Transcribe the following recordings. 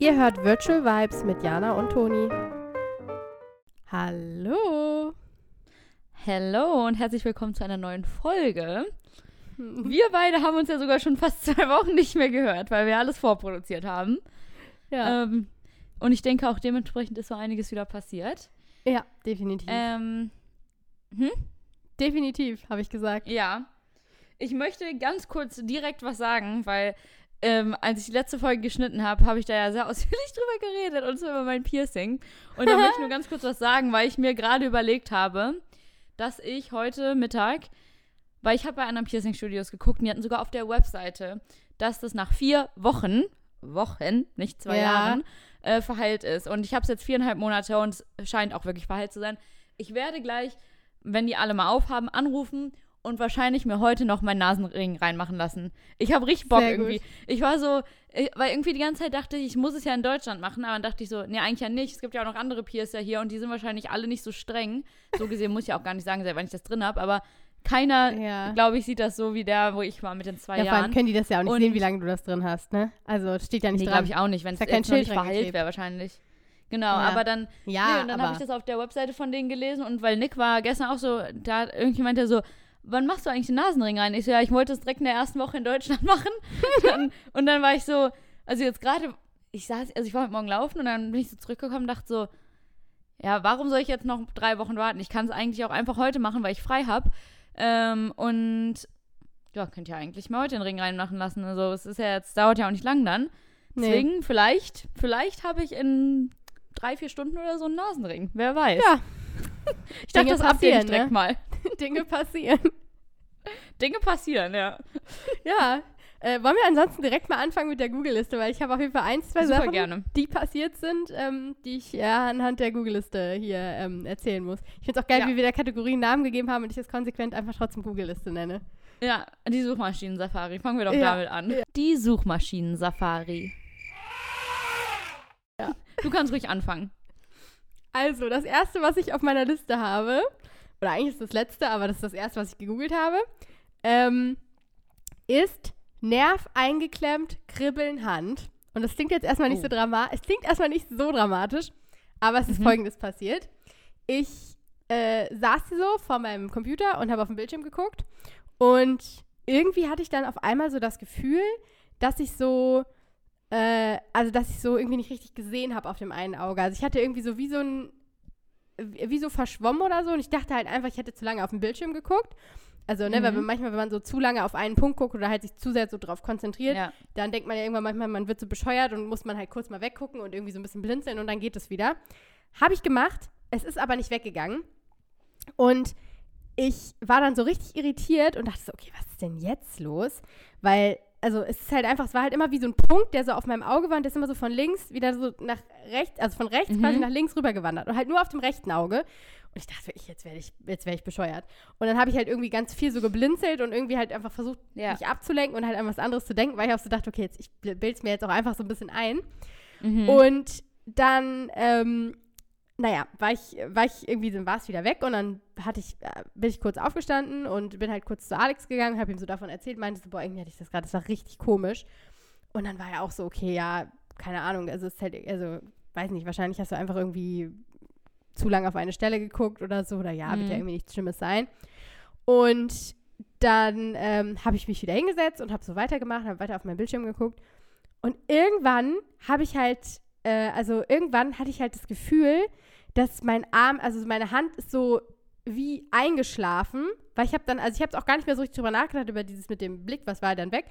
Ihr hört Virtual Vibes mit Jana und Toni. Hallo. Hallo und herzlich willkommen zu einer neuen Folge. Wir beide haben uns ja sogar schon fast zwei Wochen nicht mehr gehört, weil wir alles vorproduziert haben. Ja, Ähm, und ich denke auch dementsprechend ist so einiges wieder passiert. ja definitiv. Ähm, definitiv, habe ich gesagt. ja. Ich möchte ganz kurz direkt was sagen, weil ähm, als ich die letzte Folge geschnitten habe, habe ich da ja sehr ausführlich drüber geredet und zwar über mein Piercing. Und da möchte ich nur ganz kurz was sagen, weil ich mir gerade überlegt habe, dass ich heute Mittag, weil ich habe bei anderen Piercing-Studios geguckt und die hatten sogar auf der Webseite, dass das nach vier Wochen, Wochen, nicht zwei Ja. Jahren, äh, verheilt ist. Und ich habe es jetzt viereinhalb Monate und es scheint auch wirklich verheilt zu sein. Ich werde gleich, wenn die alle mal aufhaben, anrufen und wahrscheinlich mir heute noch meinen Nasenring reinmachen lassen. Ich habe richtig Bock irgendwie. Ich war so, ich, weil irgendwie die ganze Zeit dachte ich, ich muss es ja in Deutschland machen, aber dann dachte ich so, nee, eigentlich ja nicht. Es gibt ja auch noch andere Piercer hier und die sind wahrscheinlich alle nicht so streng. So gesehen muss ich auch gar nicht sagen, seit wann ich das drin habe, aber keiner, Ja. glaube ich, sieht das so wie der, wo ich war mit den zwei Ja, vor allem Jahren. können die das ja auch nicht Und- sehen, wie lange du das drin hast, ne? Also steht ja nicht Nee, dran. glaube ich auch nicht, wenn es ja kein nicht Schild dran verheilt wäre wahrscheinlich. Genau, Ja. aber dann, Ja, nee, und dann habe ich das auf der Webseite von denen gelesen und weil Nick war gestern auch so, da hat irgendjemand, der so, wann machst du eigentlich den Nasenring rein? Ich so, ja, ich wollte es direkt in der ersten Woche in Deutschland machen. dann, und dann war ich so, also jetzt gerade, ich saß, also ich war heute Morgen laufen und dann bin ich so zurückgekommen und dachte so, ja, warum soll ich jetzt noch drei Wochen warten? Ich kann es eigentlich auch einfach heute machen, weil ich frei habe. Ähm, und ja, könnt ihr eigentlich mal heute den Ring reinmachen lassen. Also es ist ja jetzt, dauert ja auch nicht lang dann. Nee. Deswegen, vielleicht, vielleicht habe ich in drei, vier Stunden oder so einen Nasenring. Wer weiß. Ja. ich dachte, das update ich passieren, direkt ne? mal. Dinge passieren. Dinge passieren, ja. Ja. Äh, wollen wir ansonsten direkt mal anfangen mit der Google-Liste, weil ich habe auf jeden Fall ein, zwei Super Sachen, gerne. die passiert sind, ähm, die ich ja anhand der Google-Liste hier ähm, erzählen muss. Ich finde es auch geil, Ja. wie wir der Kategorie einen Namen gegeben haben und ich das konsequent einfach trotzdem Google-Liste nenne. Ja, die Suchmaschinen-Safari. Fangen wir doch Ja, damit an. Die Suchmaschinen-Safari. Ja. Du kannst ruhig anfangen. Also, das erste, was ich auf meiner Liste habe, oder eigentlich ist das letzte, aber das ist das erste, was ich gegoogelt habe, ähm, ist Nerv eingeklemmt, Kribbeln Hand. Und das klingt jetzt erstmal nicht Oh. so dramatisch. Es klingt erstmal nicht so dramatisch, aber es ist Mhm. folgendes passiert. Ich äh, saß hier so vor meinem Computer und habe auf den Bildschirm geguckt. Und irgendwie hatte ich dann auf einmal so das Gefühl, dass ich so äh, also dass ich so irgendwie nicht richtig gesehen habe auf dem einen Auge. Also ich hatte irgendwie so wie so ein, wie so verschwommen oder so und ich dachte halt einfach, ich hätte zu lange auf den Bildschirm geguckt. Also, ne, weil Mhm. man- manchmal, wenn man so zu lange auf einen Punkt guckt oder halt sich zu sehr so drauf konzentriert, Ja. dann denkt man ja irgendwann manchmal, man wird so bescheuert und muss man halt kurz mal weggucken und irgendwie so ein bisschen blinzeln und dann geht es wieder. Habe ich gemacht, es ist aber nicht weggegangen. Und ich war dann so richtig irritiert und dachte so, okay, was ist denn jetzt los? Weil, also es ist halt einfach, es war halt immer wie so ein Punkt, der so auf meinem Auge war und der ist immer so von links wieder so nach rechts, also von rechts Mhm. quasi nach links rüber gewandert und halt nur auf dem rechten Auge. Und ich dachte wirklich, jetzt werde ich, jetzt werde ich bescheuert. Und dann habe ich halt irgendwie ganz viel so geblinzelt und irgendwie halt einfach versucht, Ja. mich abzulenken und halt an was anderes zu denken, weil ich auch so dachte, okay, jetzt ich bilde es mir jetzt auch einfach so ein bisschen ein. Mhm. Und dann, ähm, naja, war ich, war ich irgendwie, dann war es wieder weg und dann hatte ich, äh, bin ich kurz aufgestanden und bin halt kurz zu Alex gegangen, habe ihm so davon erzählt, meinte so, boah, irgendwie hatte ich das gerade, das war richtig komisch. Und dann war er auch so, okay, ja, keine Ahnung, also es ist halt, also, weiß nicht, wahrscheinlich hast du einfach irgendwie zu lange auf eine Stelle geguckt oder so, oder ja, wird Mhm. ja irgendwie nichts Schlimmes sein. Und dann ähm, habe ich mich wieder hingesetzt und habe so weitergemacht, habe weiter auf meinen Bildschirm geguckt. Und irgendwann habe ich halt, äh, also irgendwann hatte ich halt das Gefühl, dass mein Arm, also meine Hand ist so wie eingeschlafen, weil ich habe dann, also ich habe es auch gar nicht mehr so richtig drüber nachgedacht, über dieses mit dem Blick, was war dann weg.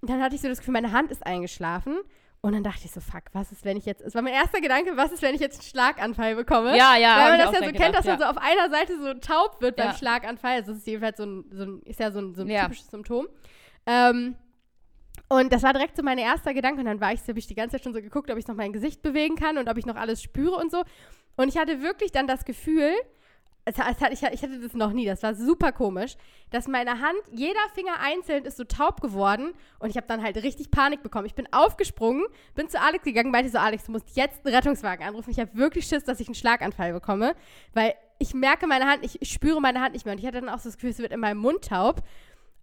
Und dann hatte ich so das Gefühl, meine Hand ist eingeschlafen. Und dann dachte ich so, fuck, was ist, wenn ich jetzt, es war mein erster Gedanke, was ist, wenn ich jetzt einen Schlaganfall bekomme? ja, ja. Weil man das ja so dran kennt, dass gedacht, man so auf einer Seite so taub wird beim Ja. Schlaganfall. Also das ist jedenfalls so ein, so ein ist ja so ein, so ein Ja. typisches Symptom. Ähm, und das war direkt so mein erster Gedanke. Und dann war ich, habe ich die ganze Zeit schon so geguckt, ob ich noch mein Gesicht bewegen kann und ob ich noch alles spüre und so. Und ich hatte wirklich dann das Gefühl, es, es hat, ich, ich hatte das noch nie, das war super komisch, dass meine Hand, jeder Finger einzeln ist so taub geworden und ich habe dann halt richtig Panik bekommen. Ich bin aufgesprungen, bin zu Alex gegangen, meinte so, Alex, du musst jetzt einen Rettungswagen anrufen. Ich habe wirklich Schiss, dass ich einen Schlaganfall bekomme, weil ich merke meine Hand, ich, ich spüre meine Hand nicht mehr und ich hatte dann auch so das Gefühl, es wird in meinem Mund taub.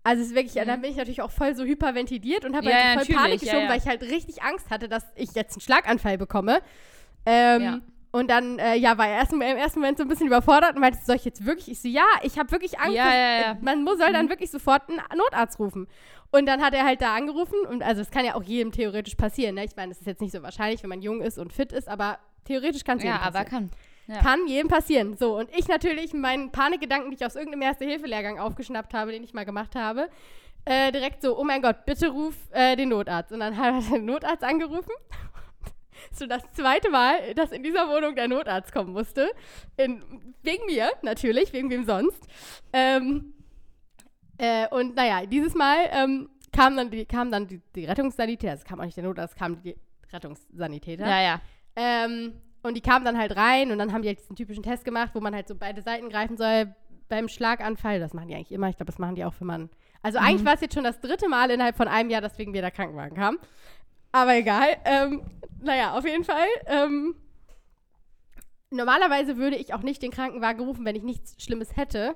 Also es ist wirklich, Mhm. dann bin ich natürlich auch voll so hyperventiliert und habe Ja, halt so voll Panik geschoben, ja. weil ich halt richtig Angst hatte, dass ich jetzt einen Schlaganfall bekomme. Ähm, Ja. Und dann, äh, ja, war er erst, im ersten Moment so ein bisschen überfordert und meinte, soll ich jetzt wirklich? Ich so, ja, ich habe wirklich Angst. Ja, ja, ja. Man muss, soll dann Mhm. wirklich sofort einen Notarzt rufen. Und dann hat er halt da angerufen und also es kann ja auch jedem theoretisch passieren. Ne? Ich meine, das ist jetzt nicht so wahrscheinlich, wenn man jung ist und fit ist, aber theoretisch kann es Ja, jedem aber passieren. kann. Ja. Kann jedem passieren. So, und ich natürlich meinen Panikgedanken, die ich aus irgendeinem Erste-Hilfe-Lehrgang aufgeschnappt habe, den ich mal gemacht habe, äh, direkt so, oh mein Gott, bitte ruf äh, den Notarzt. Und dann hat er den Notarzt angerufen. so das zweite Mal, dass in dieser Wohnung der Notarzt kommen musste. In, wegen mir, natürlich, wegen wem sonst. Ähm, äh, und naja, dieses Mal ähm, kam dann, die, kam dann die, die Rettungssanitäter, es kam auch nicht der Notarzt, es kam die Rettungssanitäter. Ja, ja. Ähm, und die kamen dann halt rein und dann haben die halt diesen typischen Test gemacht, wo man halt so beide Seiten greifen soll beim Schlaganfall. Das machen die eigentlich immer. Ich glaube, das machen die auch, wenn man. Also eigentlich Mhm. war es jetzt schon das dritte Mal innerhalb von einem Jahr, dass wegen mir der Krankenwagen kam. Aber egal. Ähm, naja, auf jeden Fall. Ähm, normalerweise würde ich auch nicht den Krankenwagen rufen, wenn ich nichts Schlimmes hätte.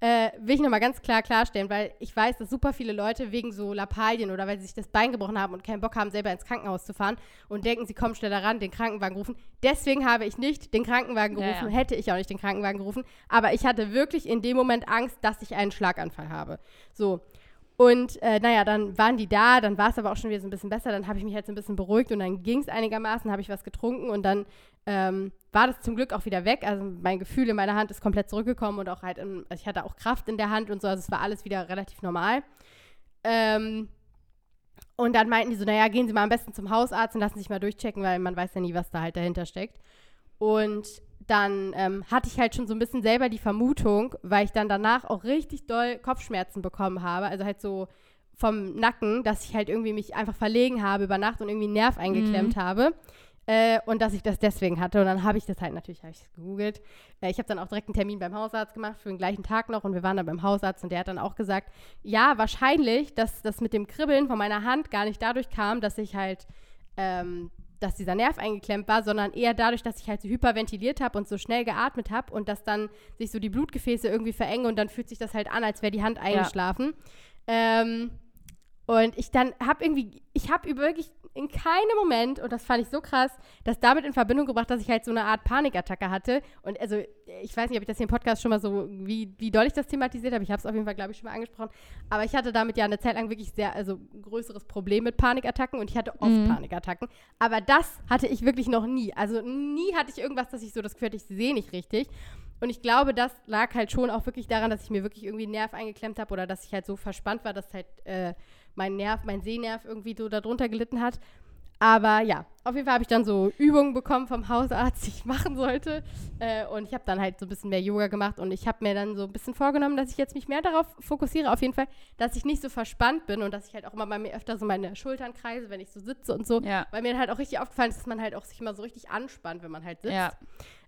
Äh, will ich nochmal ganz klar klarstellen, weil ich weiß, dass super viele Leute wegen so Lappalien oder weil sie sich das Bein gebrochen haben und keinen Bock haben, selber ins Krankenhaus zu fahren und denken, sie kommen schneller ran, den Krankenwagen rufen. Deswegen habe ich nicht den Krankenwagen Ja, gerufen, ja. hätte ich auch nicht den Krankenwagen gerufen, aber ich hatte wirklich in dem Moment Angst, dass ich einen Schlaganfall habe. So. Und äh, naja, dann waren die da, dann war es aber auch schon wieder so ein bisschen besser, dann habe ich mich halt so ein bisschen beruhigt und dann ging es einigermaßen, habe ich was getrunken und dann ähm, war das zum Glück auch wieder weg. Also mein Gefühl in meiner Hand ist komplett zurückgekommen und auch halt, in, also ich hatte auch Kraft in der Hand und so, also es war alles wieder relativ normal. Ähm, und dann meinten die so, naja, gehen Sie mal am besten zum Hausarzt und lassen sich mal durchchecken, weil man weiß ja nie, was da halt dahinter steckt. Und dann ähm, hatte ich halt schon so ein bisschen selber die Vermutung, weil ich dann danach auch richtig doll Kopfschmerzen bekommen habe, also halt so vom Nacken, dass ich halt irgendwie mich einfach verlegen habe über Nacht und irgendwie einen Nerv eingeklemmt habe. Äh, und dass ich das deswegen hatte. Und dann habe ich das halt natürlich ich gegoogelt. Äh, ich habe dann auch direkt einen Termin beim Hausarzt gemacht für den gleichen Tag noch und wir waren dann beim Hausarzt und der hat dann auch gesagt, ja, wahrscheinlich, dass das mit dem Kribbeln von meiner Hand gar nicht dadurch kam, dass ich halt, ähm, dass dieser Nerv eingeklemmt war, sondern eher dadurch, dass ich halt so hyperventiliert habe und so schnell geatmet habe und dass dann sich so die Blutgefäße irgendwie verengen und dann fühlt sich das halt an, als wäre die Hand eingeschlafen. Ähm, und ich dann habe irgendwie, ich habe wirklich in keinem Moment, und das fand ich so krass, das damit in Verbindung gebracht, dass ich halt so eine Art Panikattacke hatte. Und also, ich weiß nicht, ob ich das hier im Podcast schon mal so, wie, wie doll ich das thematisiert habe. Ich habe es auf jeden Fall, glaube ich, schon mal angesprochen. Aber ich hatte damit ja eine Zeit lang wirklich sehr, also größeres Problem mit Panikattacken und ich hatte oft Mhm. Panikattacken. Aber das hatte ich wirklich noch nie. Also nie hatte ich irgendwas, dass ich so das Gefühl hatte, ich sehe nicht richtig. Und ich glaube, das lag halt schon auch wirklich daran, dass ich mir wirklich irgendwie einen Nerv eingeklemmt habe oder dass ich halt so verspannt war, dass halt äh, mein Nerv, mein Sehnerv irgendwie so darunter gelitten hat. Aber ja, auf jeden Fall habe ich dann so Übungen bekommen vom Hausarzt, die ich machen sollte. Äh, und ich habe dann halt so ein bisschen mehr Yoga gemacht und ich habe mir dann so ein bisschen vorgenommen, dass ich jetzt mich mehr darauf fokussiere, auf jeden Fall, dass ich nicht so verspannt bin und dass ich halt auch immer bei mir öfter so meine Schultern kreise, wenn ich so sitze und so. Ja. Weil mir dann halt auch richtig aufgefallen ist, dass man halt auch sich immer so richtig anspannt, wenn man halt sitzt. Ja.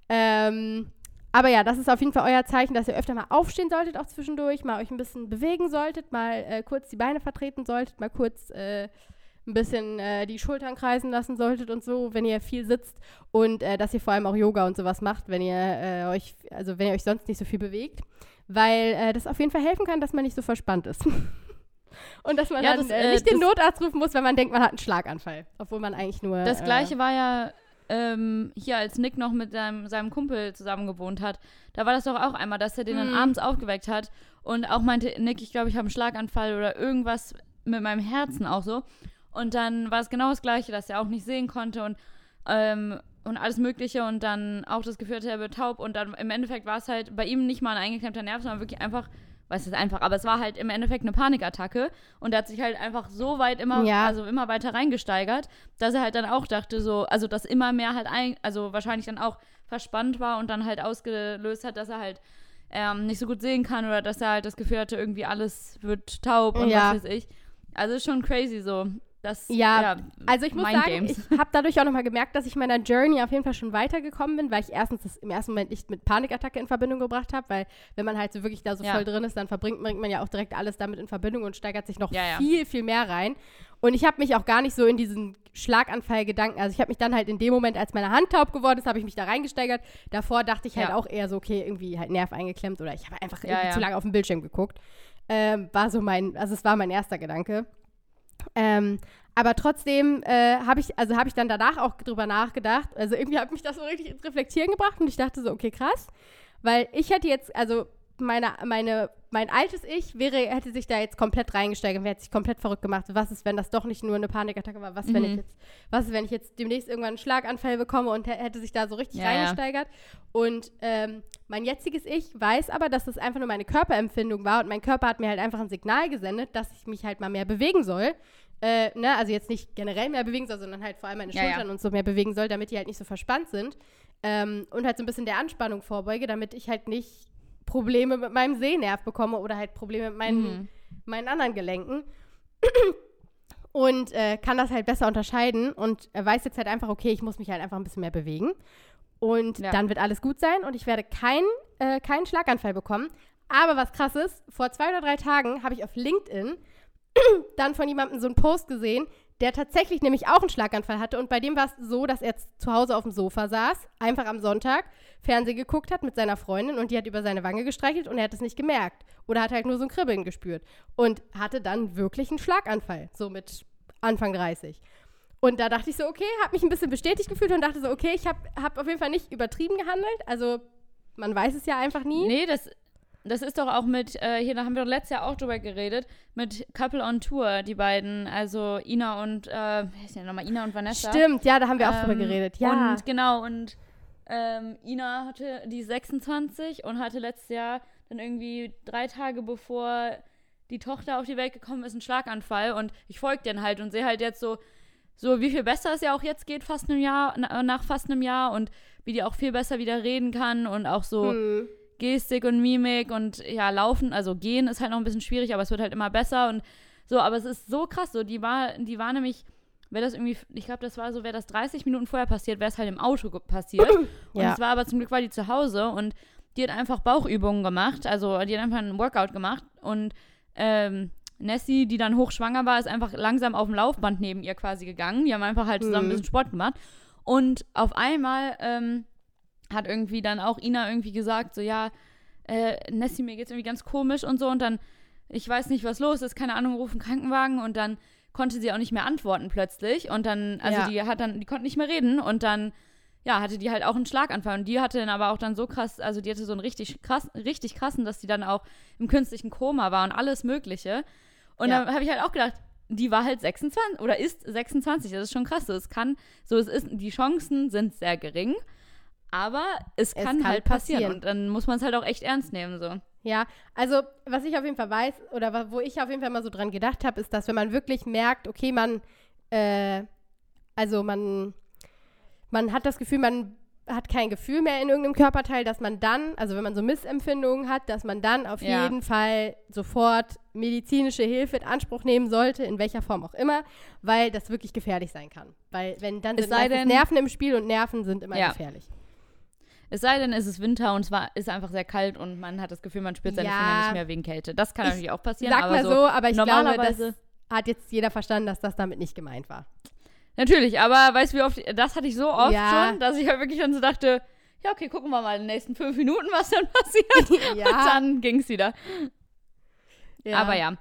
Ähm, aber ja, das ist auf jeden Fall euer Zeichen, dass ihr öfter mal aufstehen solltet, auch zwischendurch, mal euch ein bisschen bewegen solltet, mal äh, kurz die Beine vertreten solltet, mal kurz äh, ein bisschen äh, die Schultern kreisen lassen solltet und so, wenn ihr viel sitzt und äh, dass ihr vor allem auch Yoga und sowas macht, wenn ihr äh, euch, also wenn ihr euch sonst nicht so viel bewegt, weil äh, das auf jeden Fall helfen kann, dass man nicht so verspannt ist. und dass man Ja, dann das, äh, äh, nicht den Notarzt rufen muss, wenn man denkt, man hat einen Schlaganfall, obwohl man eigentlich nur Das äh, gleiche war ja ähm, hier, als Nick noch mit seinem, seinem Kumpel zusammen gewohnt hat. Da war das doch auch einmal, dass er den dann Mhm. abends aufgeweckt hat und auch meinte, Nick, ich glaube, ich habe einen Schlaganfall oder irgendwas mit meinem Herzen auch so. Und dann war es genau das Gleiche, dass er auch nicht sehen konnte und, ähm, und alles Mögliche und dann auch das Gefühl hatte, er wird taub. Und dann im Endeffekt war es halt bei ihm nicht mal ein eingeklemmter Nerv, sondern wirklich einfach, weiß es einfach, aber es war halt im Endeffekt eine Panikattacke und er hat sich halt einfach so weit immer, Ja. also immer weiter reingesteigert, dass er halt dann auch dachte, so, also dass immer mehr halt ein, also wahrscheinlich dann auch verspannt war und dann halt ausgelöst hat, dass er halt ähm, nicht so gut sehen kann oder dass er halt das Gefühl hatte, irgendwie alles wird taub und Ja. was weiß ich. Also ist schon crazy so. Das, Ja, Also ich muss sagen, Mindgames. ich habe dadurch auch nochmal gemerkt, dass ich meiner Journey auf jeden Fall schon weitergekommen bin, weil ich erstens das im ersten Moment nicht mit Panikattacke in Verbindung gebracht habe, weil wenn man halt so wirklich da so Ja. voll drin ist, dann verbringt bringt man ja auch direkt alles damit in Verbindung und steigert sich noch Ja, ja. viel, viel mehr rein. Und ich habe mich auch gar nicht so in diesen Schlaganfall-Gedanken, also ich habe mich dann halt in dem Moment, als meine Hand taub geworden ist, habe ich mich da reingesteigert. Davor dachte ich halt Ja. auch eher so, okay, irgendwie halt Nerv eingeklemmt oder ich habe einfach Ja, irgendwie ja. zu lange auf den Bildschirm geguckt. Ähm, war so mein, also es war mein erster Gedanke. Ähm, aber trotzdem äh, habe ich, also habe ich dann danach auch drüber nachgedacht. Also irgendwie hat mich das so richtig ins Reflektieren gebracht und ich dachte so, okay, krass. Weil ich hätte jetzt, also meine, meine, mein altes Ich wäre, hätte sich da jetzt komplett reingesteigert und hätte sich komplett verrückt gemacht. Was ist, wenn das doch nicht nur eine Panikattacke war? Was, mhm. wenn ich jetzt, was ist, wenn ich jetzt demnächst irgendwann einen Schlaganfall bekomme und hätte sich da so richtig ja, reingesteigert? Ja. Und ähm, mein jetziges Ich weiß aber, dass das einfach nur meine Körperempfindung war und mein Körper hat mir halt einfach ein Signal gesendet, dass ich mich halt mal mehr bewegen soll. Äh, ne? Also jetzt nicht generell mehr bewegen soll, sondern halt vor allem meine ja, Schultern und so mehr bewegen soll, damit die halt nicht so verspannt sind. Ähm, und halt so ein bisschen der Anspannung vorbeuge, damit ich halt nicht Probleme mit meinem Sehnerv bekomme oder halt Probleme mit meinen, mhm. meinen anderen Gelenken. und äh, kann das halt besser unterscheiden und weiß jetzt halt einfach, okay, ich muss mich halt einfach ein bisschen mehr bewegen. Und ja. dann wird alles gut sein und ich werde kein, äh, keinen Schlaganfall bekommen. Aber was krass ist, vor zwei oder drei Tagen habe ich auf LinkedIn dann von jemandem so einen Post gesehen, der tatsächlich nämlich auch einen Schlaganfall hatte. Und bei dem war es so, dass er zu Hause auf dem Sofa saß, einfach am Sonntag Fernsehen geguckt hat mit seiner Freundin und die hat über seine Wange gestreichelt und er hat es nicht gemerkt. Oder hat halt nur so ein Kribbeln gespürt. Und hatte dann wirklich einen Schlaganfall, so mit Anfang 30. Und da dachte ich so, okay, habe mich ein bisschen bestätigt gefühlt und dachte so, okay, ich habe hab auf jeden Fall nicht übertrieben gehandelt. Also man weiß es ja einfach nie. Nee, das, das ist doch auch mit, äh, hier, da haben wir doch letztes Jahr auch drüber geredet, mit Couple on Tour, die beiden, also Ina und, äh, wer ist denn nochmal, Ina und Vanessa. Stimmt, ja, da haben wir auch drüber ähm, geredet, ja. Und genau, und ähm, Ina hatte die 26 und hatte letztes Jahr dann irgendwie drei Tage bevor die Tochter auf die Welt gekommen ist, einen Schlaganfall und ich folge den halt und sehe halt jetzt so, so wie viel besser es ja auch jetzt geht, fast einem Jahr, nach fast einem Jahr und wie die auch viel besser wieder reden kann und auch so hm. Gestik und Mimik und ja, laufen, also gehen ist halt noch ein bisschen schwierig, aber es wird halt immer besser und so, aber es ist so krass, so, die war, die war nämlich, wäre das irgendwie, ich glaube, das war so, wäre das 30 Minuten vorher passiert, wäre es halt im Auto passiert. Und ja. es war aber zum Glück war die zu Hause und die hat einfach Bauchübungen gemacht, also die hat einfach einen Workout gemacht und ähm, Nessie, die dann hochschwanger war, ist einfach langsam auf dem Laufband neben ihr quasi gegangen. Die haben einfach halt zusammen mhm. ein bisschen Sport gemacht. Und auf einmal ähm, hat irgendwie dann auch Ina irgendwie gesagt, so ja, äh, Nessie, mir geht's irgendwie ganz komisch und so und dann, ich weiß nicht, was los ist, keine Ahnung, rufen Krankenwagen und dann konnte sie auch nicht mehr antworten plötzlich und dann, also ja. die hat dann, die konnte nicht mehr reden und dann, ja, hatte die halt auch einen Schlaganfall und die hatte dann aber auch dann so krass, also die hatte so einen richtig krass, richtig krassen, dass die dann auch im künstlichen Koma war und alles mögliche und ja. dann habe ich halt auch gedacht, die war halt 26 oder ist 26, das ist schon krass, so, es kann, so es ist, die Chancen sind sehr gering, aber es kann, es kann halt passieren. passieren. Und dann muss man es halt auch echt ernst nehmen, so. Ja, also was ich auf jeden Fall weiß, oder wo ich auf jeden Fall mal so dran gedacht habe, ist, dass wenn man wirklich merkt, okay, man, äh, also man, man hat das Gefühl, man hat kein Gefühl mehr in irgendeinem Körperteil, dass man dann, also wenn man so Missempfindungen hat, dass man dann auf ja. jeden Fall sofort medizinische Hilfe in Anspruch nehmen sollte, in welcher Form auch immer, weil das wirklich gefährlich sein kann. Weil wenn dann es sind denn, Nerven im Spiel und Nerven sind immer ja. gefährlich. Es sei denn, es ist Winter und es war, ist einfach sehr kalt und man hat das Gefühl, man spürt seine ja, Finger nicht mehr wegen Kälte. Das kann natürlich auch passieren. Sag mal so, so, aber ich glaube, das hat jetzt jeder verstanden, dass das damit nicht gemeint war. Natürlich, aber weißt du, wie oft, das hatte ich so oft ja. schon, dass ich halt wirklich dann so dachte, ja, okay, gucken wir mal in den nächsten fünf Minuten, was dann passiert. ja. Und dann ging es wieder. Ja. Aber ja.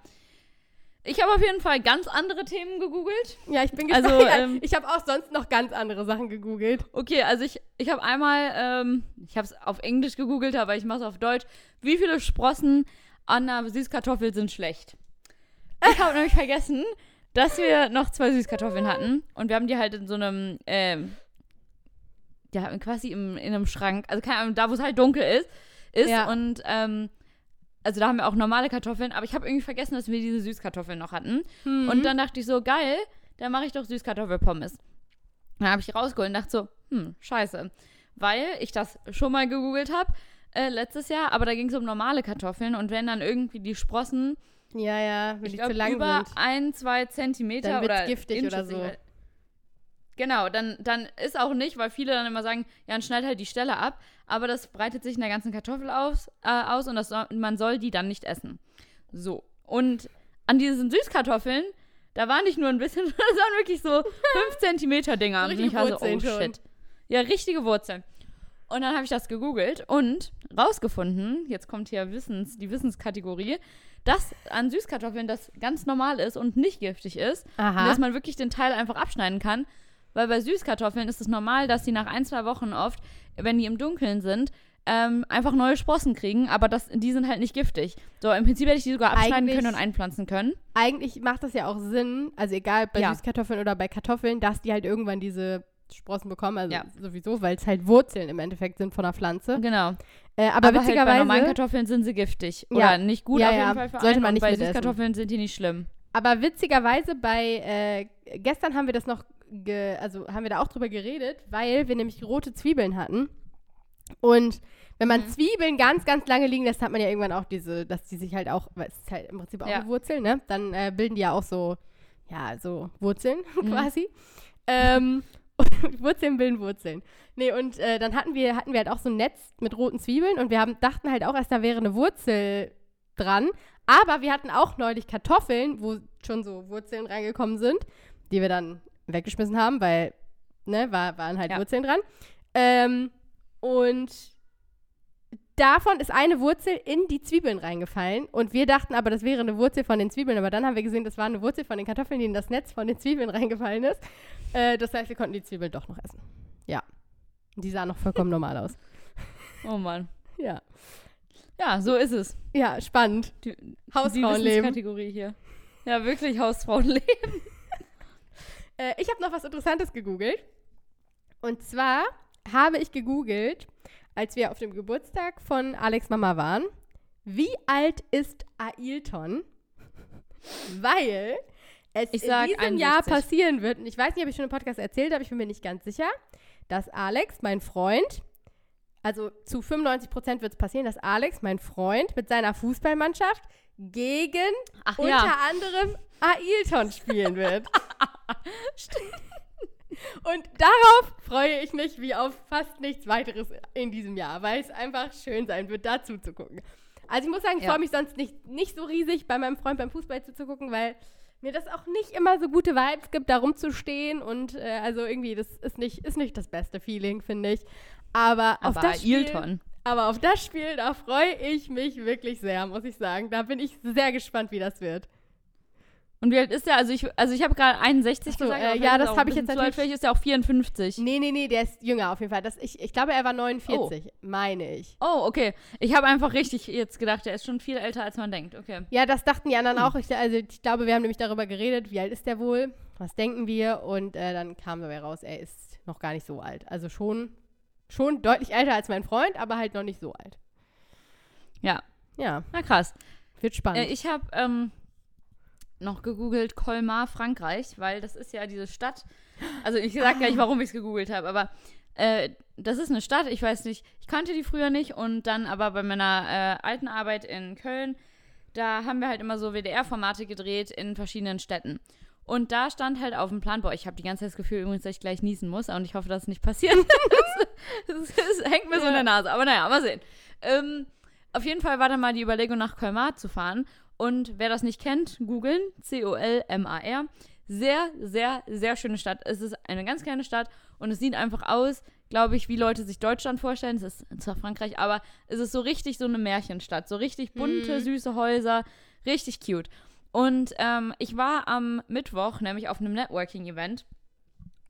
Ich habe auf jeden Fall ganz andere Themen gegoogelt. Ja, ich bin gespannt. Also, ähm, ich habe auch sonst noch ganz andere Sachen gegoogelt. Okay, also ich, ich habe einmal, ähm, ich habe es auf Englisch gegoogelt, aber ich mache es auf Deutsch. Wie viele Sprossen an einer Süßkartoffel sind schlecht? Ich habe nämlich vergessen, dass wir noch zwei Süßkartoffeln hatten und wir haben die halt in so einem, ähm, ja, quasi im, in einem Schrank, also keine Ahnung, da wo es halt dunkel ist, ist ja. und ähm, also da haben wir auch normale Kartoffeln, aber ich habe irgendwie vergessen, dass wir diese Süßkartoffeln noch hatten. Mhm. Und dann dachte ich so, geil, dann mache ich doch Süßkartoffelpommes. Dann habe ich rausgeholt und dachte so, hm, scheiße. Weil ich das schon mal gegoogelt habe äh, letztes Jahr, aber da ging es um normale Kartoffeln und wenn dann irgendwie die Sprossen ja, ja, wenn ich die glaub, zu lang über sind. ein, zwei Zentimeter dann oder giftig oder so. Genau, dann, dann ist auch nicht, weil viele dann immer sagen, ja, dann schneid halt die Stelle ab, aber das breitet sich in der ganzen Kartoffel aus, äh, aus und das soll, man soll die dann nicht essen. So. Und an diesen Süßkartoffeln, da war nicht nur ein bisschen, das waren wirklich so 5 Zentimeter Dinger. So richtige Wurzeln so, oh, shit. Ja, richtige Wurzeln. Und dann habe ich das gegoogelt und rausgefunden, jetzt kommt hier Wissens, die Wissenskategorie, dass an Süßkartoffeln das ganz normal ist und nicht giftig ist. Und Aha. dass man wirklich den Teil einfach abschneiden kann. Weil bei Süßkartoffeln ist es normal, dass die nach ein, zwei Wochen oft, wenn die im Dunkeln sind, ähm, einfach neue Sprossen kriegen, aber das, die sind halt nicht giftig. So, im Prinzip hätte ich die sogar abschneiden Eigentlich- können und einpflanzen können. Eigentlich macht das ja auch Sinn, also egal bei Ja. Süßkartoffeln oder bei Kartoffeln, dass die halt irgendwann diese Sprossen bekommen, also Ja. sowieso, weil es halt Wurzeln im Endeffekt sind von der Pflanze. Genau. Äh, aber, Aber, halt bei normalen witzigerweise, Kartoffeln sind sie giftig. Ja. Oder nicht gut Ja, auf jeden. Fall für Sollte einen. man und nicht bei mitessen. Süßkartoffeln sind die nicht schlimm. aber witzigerweise bei, äh, gestern haben wir das noch, ge, also haben wir da auch drüber geredet, weil wir nämlich rote Zwiebeln hatten. Und wenn man Mhm. Zwiebeln ganz, ganz lange liegen lässt, hat man ja irgendwann auch diese, dass die sich halt auch, weil es ist halt im Prinzip auch Ja. eine Wurzel, ne? Dann äh, bilden die ja auch so, ja, so Wurzeln Mhm. quasi. Ähm, Wurzeln bilden Wurzeln. Nee, und äh, dann hatten wir, hatten wir halt auch so ein Netz mit roten Zwiebeln und wir haben, dachten halt auch erst, da wäre eine Wurzel dran. Aber wir hatten auch neulich Kartoffeln, wo schon so Wurzeln reingekommen sind, die wir dann weggeschmissen haben, weil, ne, war, waren halt Ja. Wurzeln dran. Ähm, und davon ist eine Wurzel in die Zwiebeln reingefallen. Und wir dachten aber, das wäre eine Wurzel von den Zwiebeln. Aber dann haben wir gesehen, das war eine Wurzel von den Kartoffeln, die in das Netz von den Zwiebeln reingefallen ist. Äh, das heißt, wir konnten die Zwiebeln doch noch essen. Ja. Die sahen noch vollkommen normal aus. Oh Mann. Ja. Ja, so ist es. Ja, spannend. Die, Hausfrauenleben. Die Wissenskategorie hier. Ja, wirklich Hausfrauenleben. Äh, ich habe noch was Interessantes gegoogelt. Und zwar habe ich gegoogelt, als wir auf dem Geburtstag von Alex Mama waren, wie alt ist Ailton? Weil es Ich in diesem 61. Jahr passieren wird, und ich weiß nicht, ob ich schon im Podcast erzählt habe, ich bin mir nicht ganz sicher, dass Alex, mein Freund, also zu 95 Prozent wird es passieren, dass Alex, mein Freund, mit seiner Fußballmannschaft gegen Ach unter ja. anderem Ailton spielen wird. Und darauf freue ich mich wie auf fast nichts weiteres in diesem Jahr, weil es einfach schön sein wird, dazu zu gucken. Also ich muss sagen, ich Ja. freue mich sonst nicht, nicht so riesig, bei meinem Freund beim Fußball zuzugucken, weil mir das auch nicht immer so gute Vibes gibt, da rumzustehen und äh, also irgendwie, das ist nicht, ist nicht das beste Feeling, finde ich. Aber, auf Aber das Spiel, Ailton. aber auf das Spiel, da freue ich mich wirklich sehr, muss ich sagen. Da bin ich sehr gespannt, wie das wird. Und wie alt ist der? Also ich, also ich habe gerade 61 Ach so, gesagt. äh, ja, das ist auch hab ein ich jetzt natürlich- Vielleicht ist er auch 54. Nee, nee, nee, der ist jünger auf jeden Fall. Das, ich, ich glaube, er war 49, meine ich. Oh, okay. Ich habe einfach richtig jetzt gedacht, er ist schon viel älter, als man denkt. Okay. Ja, das dachten die anderen auch. Ich, also ich glaube, wir haben nämlich darüber geredet, wie alt ist der wohl, was denken wir und äh, dann kam dabei raus, er ist noch gar nicht so alt. Also schon, schon deutlich älter als mein Freund, aber halt noch nicht so alt. Ja. Ja, Na krass. wird spannend. Äh, ich habe ähm, noch gegoogelt Colmar, Frankreich, weil das ist ja diese Stadt. Also ich sag gar nicht, warum ich es gegoogelt habe, aber äh, das ist eine Stadt, ich weiß nicht, ich kannte die früher nicht und dann aber bei meiner äh, alten Arbeit in Köln, da haben wir halt immer so WDR-Formate gedreht in verschiedenen Städten. Und da stand halt auf dem Plan, boah, ich habe die ganze Zeit das Gefühl übrigens, dass ich gleich niesen muss und ich hoffe, dass es nicht passiert. das, das, das hängt mir so in der Nase, aber naja, mal sehen. Ähm, auf jeden Fall war dann mal die Überlegung, nach Colmar zu fahren. Und wer das nicht kennt, googeln. C-O-L-M-A-R. Sehr, sehr, sehr schöne Stadt. Es ist eine ganz kleine Stadt und es sieht einfach aus, glaube ich, wie Leute sich Deutschland vorstellen. Es ist zwar Frankreich, aber es ist so richtig so eine Märchenstadt. So richtig bunte, Mhm. süße Häuser. Richtig cute. Und ähm, ich war am Mittwoch nämlich auf einem Networking-Event